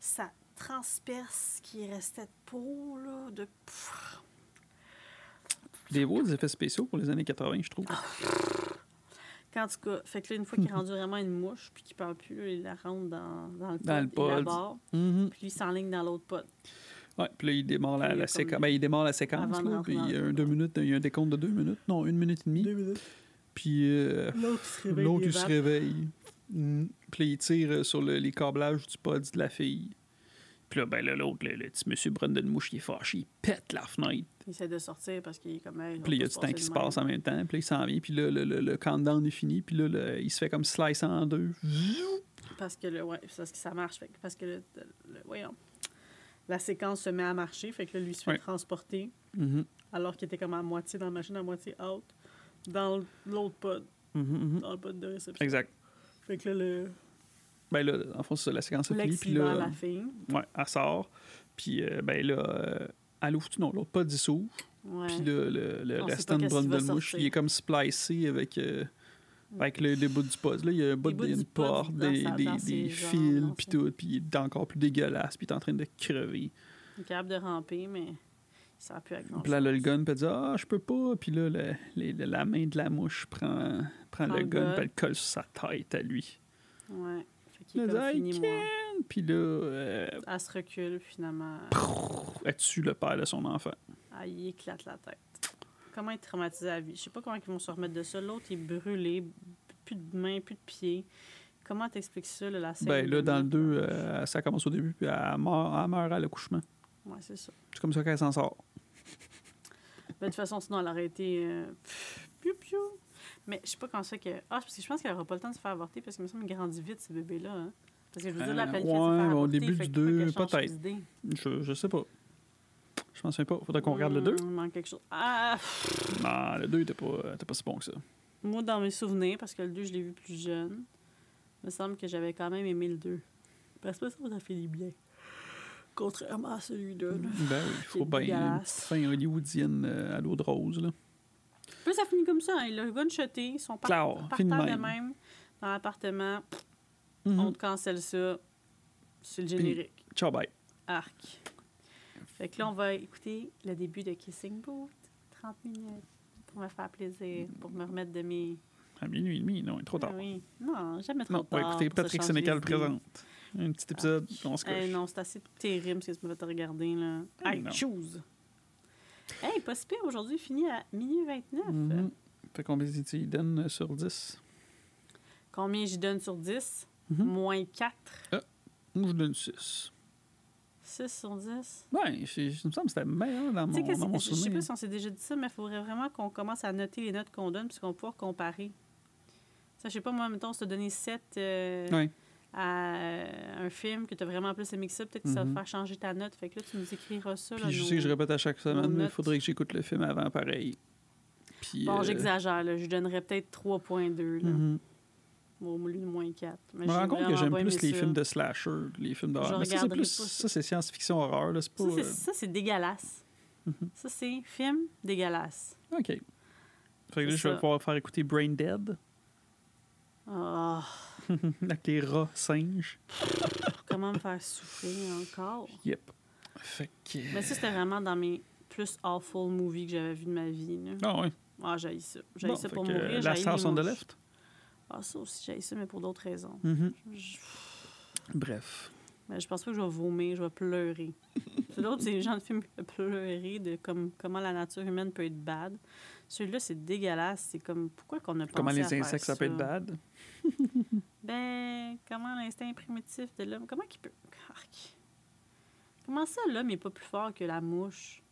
ça transperce ce qui restait de peau, là, de... Pff. Des beaux effets spéciaux pour les années 80, je trouve. En tout cas, fait que là, une fois qu'il est rendu vraiment une mouche, puis qu'il parle plus, là, il la rentre dans, dans le Dans le barre, Mhm. puis lui, il s'enligne dans l'autre pod. Ouais, puis là, il démarre la, séquence. Ben, il démarre la séquence, là, puis il y a un, deux minutes, il y a un décompte de deux minutes. Non, une minute et demie. minutes. Puis euh, L'autre, il se réveille. Puis il tire euh, sur le- les câblages du pod de la fille. Puis là, ben là, l'autre, le, le petit monsieur Brandon Mouche, il est fâché, il pète la fenêtre. Il essaie de sortir parce qu'il est comme... Puis il y a du temps qui se passe en même temps. Puis il s'en vient. Puis là, le, le, le countdown est fini. Puis là, le- il se fait comme slice en deux. Parce que, le, ouais, parce que ça marche. Fait parce que, le, le- voyons, la séquence se met à marcher. Fait que là, lui, il se fait Ouais. transporter Mhm. alors qu'il était comme à moitié dans la machine, à moitié out, dans l'autre pod, Mhm, mhm. dans le pod de réception. Exact. Fait que là, le Ben là, en fond, c'est ça, la séquence est finie. Puis là, la fille. ouais, elle sort. Puis euh, ben là, euh, elle ouvre. Non, l'autre il s'ouvre. Ouais. Puis là, le, le On restant pas de qu'est-ce qui va Brandon Mouche, sortir. il est comme splicé avec, euh, avec le, les bouts du pod. Là, il y a un bout bouts de- du une pod porte, des, des, dans des ses fils, puis tout. Puis il est encore plus dégueulasse. Puis il est en train de crever. Il est capable de ramper, mais plus à grand Puis là, là, le gun, elle dit Ah, je peux pas. Puis là, le- les- le- la main de la mouche prend, prend Prend le gun, puis elle le colle sur sa tête à lui. Ouais. Fait qu'il dit, fini, I moi. can. Puis là, euh, Elle se recule, finalement. elle tue le père de son enfant. Ah, il éclate la tête. Comment être traumatisé à vie? Je sais pas comment ils vont se remettre de ça. L'autre, est brûlé, plus de mains, plus de pieds. Comment t'expliques ça, là, la scène? Ben là, dans le meurtre? 2, euh, ça commence au début, puis elle meurt, elle meurt à l'accouchement. Ouais, c'est ça. C'est comme ça qu'elle s'en sort. De toute façon, sinon, elle aurait été. euh, piou, piou. Mais je sais pas comment ça que. Ah, parce que je pense qu'elle aura pas le temps de se faire avorter parce qu'il me semble grandit vite, ce bébé-là. Hein? Parce que je veux dire, la Euh, ouais, se faire au début du qu'il faut deux, qu'elle change peut-être. d'idée. Je, je sais pas. Je m'en souviens pas. Faudrait qu'on regarde le 2. Hmm, Il manque quelque chose. Ah! Non, le 2 était pas, était pas si bon que ça. Moi, dans mes souvenirs, parce que le 2, je l'ai vu plus jeune, il me semble que j'avais quand même aimé le 2. Parce que ça, ça finit bien. Contrairement à celui-là. là. Ben oui, il faut C'est bien une petite fin hollywoodienne euh, à l'eau de rose, là. Puis ça finit comme ça. hein. Il a gunshotté. Ils sont partant de de même. dans l'appartement. Mhm. On te cancelle ça. C'est le générique. Ciao, bye. Arc. Fait que là, on va écouter le début de Kissing Booth. 30 minutes. Pour me faire plaisir. Pour me remettre de mes. À minuit et demi, non, il est trop tard. Ah oui. Non, jamais trop Non, on va tard. écouter Patrick Sénécal présente. Un petit épisode, puis on se Eh coche. non, c'est assez terrible ce que tu me te regarder, là. Hey, non. choose! Hey, pas si pire aujourd'hui, fini à minuit 29. Mhm. Fait combien tu lui donnes sur 10? Combien j'y donne sur 10? Mhm. Moins 4. Moi, je donne 6. 6 sur 10. Ouais, je- je- me semble que c'était meilleur dans mon, dans mon c'est- je sais souvenir. pas si on s'est déjà dit ça, mais il faudrait vraiment qu'on commence à noter les notes qu'on donne puisqu'on va pouvoir comparer. Ça, je sais pas, moi, mettons, si tu donné 7 euh, Ouais. À euh, un film que tu as vraiment plus aimé que ça, peut-être que ça va Mhm. te faire changer ta note. Fait que là, tu nous écriras ça. là, Puis je nos- sais que je répète à chaque semaine, mais il faudrait que j'écoute le film avant pareil. Puis, Bon, euh, j'exagère, là. Je donnerais peut-être 3.2, là. mhm. Au lieu de moins 4. Mais Je me rends compte que j'aime plus les ça. films de slasher, les films d'horreur. Je Mais ça, c'est plus. ça. C'est science-fiction horreur, là. Pas. Ça, c'est- euh, ça, c'est dégueulasse. Mhm. Ça, c'est film dégueulasse. OK. Fait que là, je vais pouvoir faire écouter Brain Dead Ah, avec les rats singes. comment me faire souffrir encore? Yep. Fait que. Mais ça, c'était vraiment dans mes plus awful movies que j'avais vu de ma vie. Là. Ah, ouais. Ah, j'ai ça. J'ai Bon, ça pour mourir. La les on the. Left? Ah, ça aussi, j'ai ça, mais pour d'autres raisons. Mhm. Je... Bref. Mais je pense pas que je vais vomir, je vais pleurer. c'est l'autre, c'est les gens de peuvent pleurer de comme, comment la nature humaine peut être bad. Celui-là, c'est dégueulasse. C'est comme, pourquoi qu'on a pensé Comment à les faire insectes, ça peut être bad? Ben, comment l'instinct primitif de l'homme, comment qu'il peut... Comment ça, l'homme est pas plus fort que la mouche?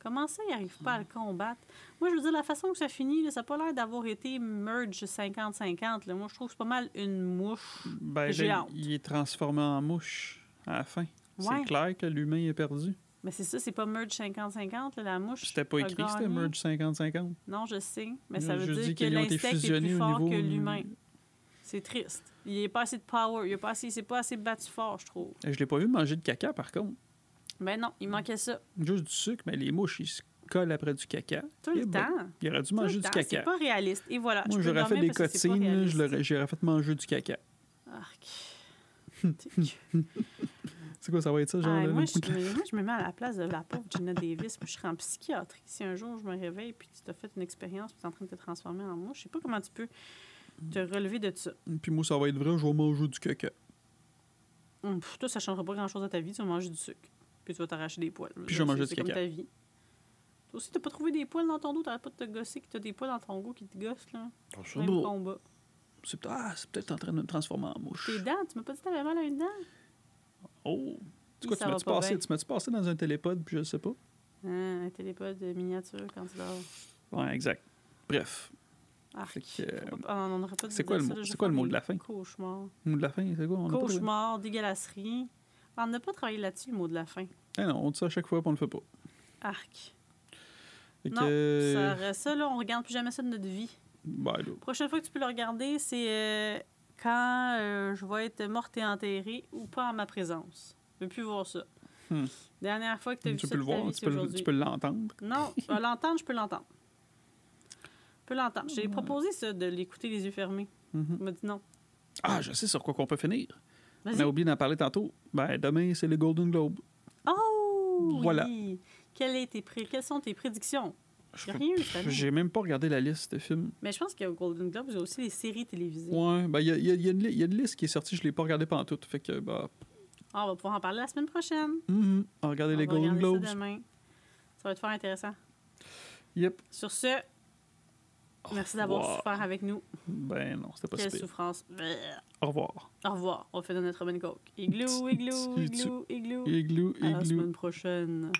Comment ça, il arrive pas à le combattre? Moi, je veux dire, la façon que ça finit, là, ça n'a pas l'air d'avoir été merge 50-50. là. Moi, je trouve que c'est pas mal une mouche. Ben, là, hâte. il est transformé en mouche à la fin. Ouais. C'est clair que l'humain est perdu. Mais c'est ça, c'est pas merge 50-50, là, la mouche. C'était pas écrit, c'était gagné. merge 50-50. Non, je sais. Mais ça veut dire que l'insecte est plus fort niveau- que l'humain. C'est triste. Il n'est pas assez de power. Il est pas assez, c'est pas assez battu fort, je trouve. Je l'ai pas vu manger de caca, par contre. Ben non, il manquait ça. Juste du sucre, mais les mouches, ils se collent après du caca. Tout Eh le ben, temps. Il aurait dû Tout manger du temps. caca. C'est pas réaliste. Et voilà. Moi, j'aurais fait des cotines, j'aurais fait manger du caca. Arc. C'est quoi, ça va être ça, genre? Ah, là, moi, je, me- moi, je me mets à la place de la pauvre Gina Davis. Moi, je serais en psychiatrie. Si un jour je me réveille puis tu t'as fait une expérience puis tu es en train de te transformer en moi, je sais pas comment tu peux te relever de ça. Puis moi, ça va être vrai, je vais manger du caca. Hum, pff, toi, ça changera pas grand chose à ta vie. Tu vas manger du sucre. Puis tu vas t'arracher des poils. Puis je vais manger C'est du caca. ta vie. Toi aussi, t'as pas trouvé des poils dans ton dos? T'arrêtes pas de te gosser que t'as des poils dans ton dos qui te gossent, là? C'est Même beau. combat. C'est ah, c'est peut-être en train de me transformer en mouche. Tes dents, tu m'as pas dit que t'avais mal à une dent? Oh! Tu quoi, tu m'as-tu pas passé, tu passé dans un télépod, puis je sais pas? Ah, un télépode miniature quand tu dors. Ouais, exact. Bref, euh, ah, c'est quoi le mot- c'est quoi le de la fin? Cauchemar. mot de la fin, c'est quoi? On? Cauchemar, dégueulasserie. On n'a pas travaillé là-dessus, le mot de la fin. Eh non, on dit ça à chaque fois, puis on le fait pas. Arc. Fait Non, Ça, ça, là, on regarde plus jamais ça de notre vie. ben là, Prochaine fois que tu peux le regarder, c'est euh, quand euh, je vais être morte et enterrée ou pas en ma présence. Je veux plus voir ça. Hmm. Dernière fois que tu as vu ça le voir, vie, tu peux, le- tu peux l'entendre. Non, l'entendre, je peux l'entendre. Je peux l'entendre. J'ai proposé ça, de l'écouter les yeux fermés. Mhm. Il m'a dit non. Ah, je sais sur quoi qu'on peut finir. On a oublié d'en parler tantôt. Ben, demain, c'est le Golden Globe. Oh! Voilà. oui. Quelle est tes pré- Quelles sont tes prédictions? J'ai même pas regardé la liste de films. Mais je pense qu'il y a au Golden Globe, a aussi les séries télévisées. Ouais, ben, il y a, il y a- il y a une li- il y a une liste qui est sortie, je l'ai pas regardée pendant tout. Fait que, bah, Ah, on va pouvoir en parler la semaine prochaine. mhm, on va regarder on les va Golden regarder Globes. ça demain. Ça va être fort intéressant. Yep. Sur ce, merci d'avoir souffert avec nous. Ben non, c'était pas si Quelle souffrance. Au revoir. Au revoir. On fait de notre bonne coke. Igloo, igloo, tu- igloo, igloo. Igloo, À la igloo. semaine prochaine.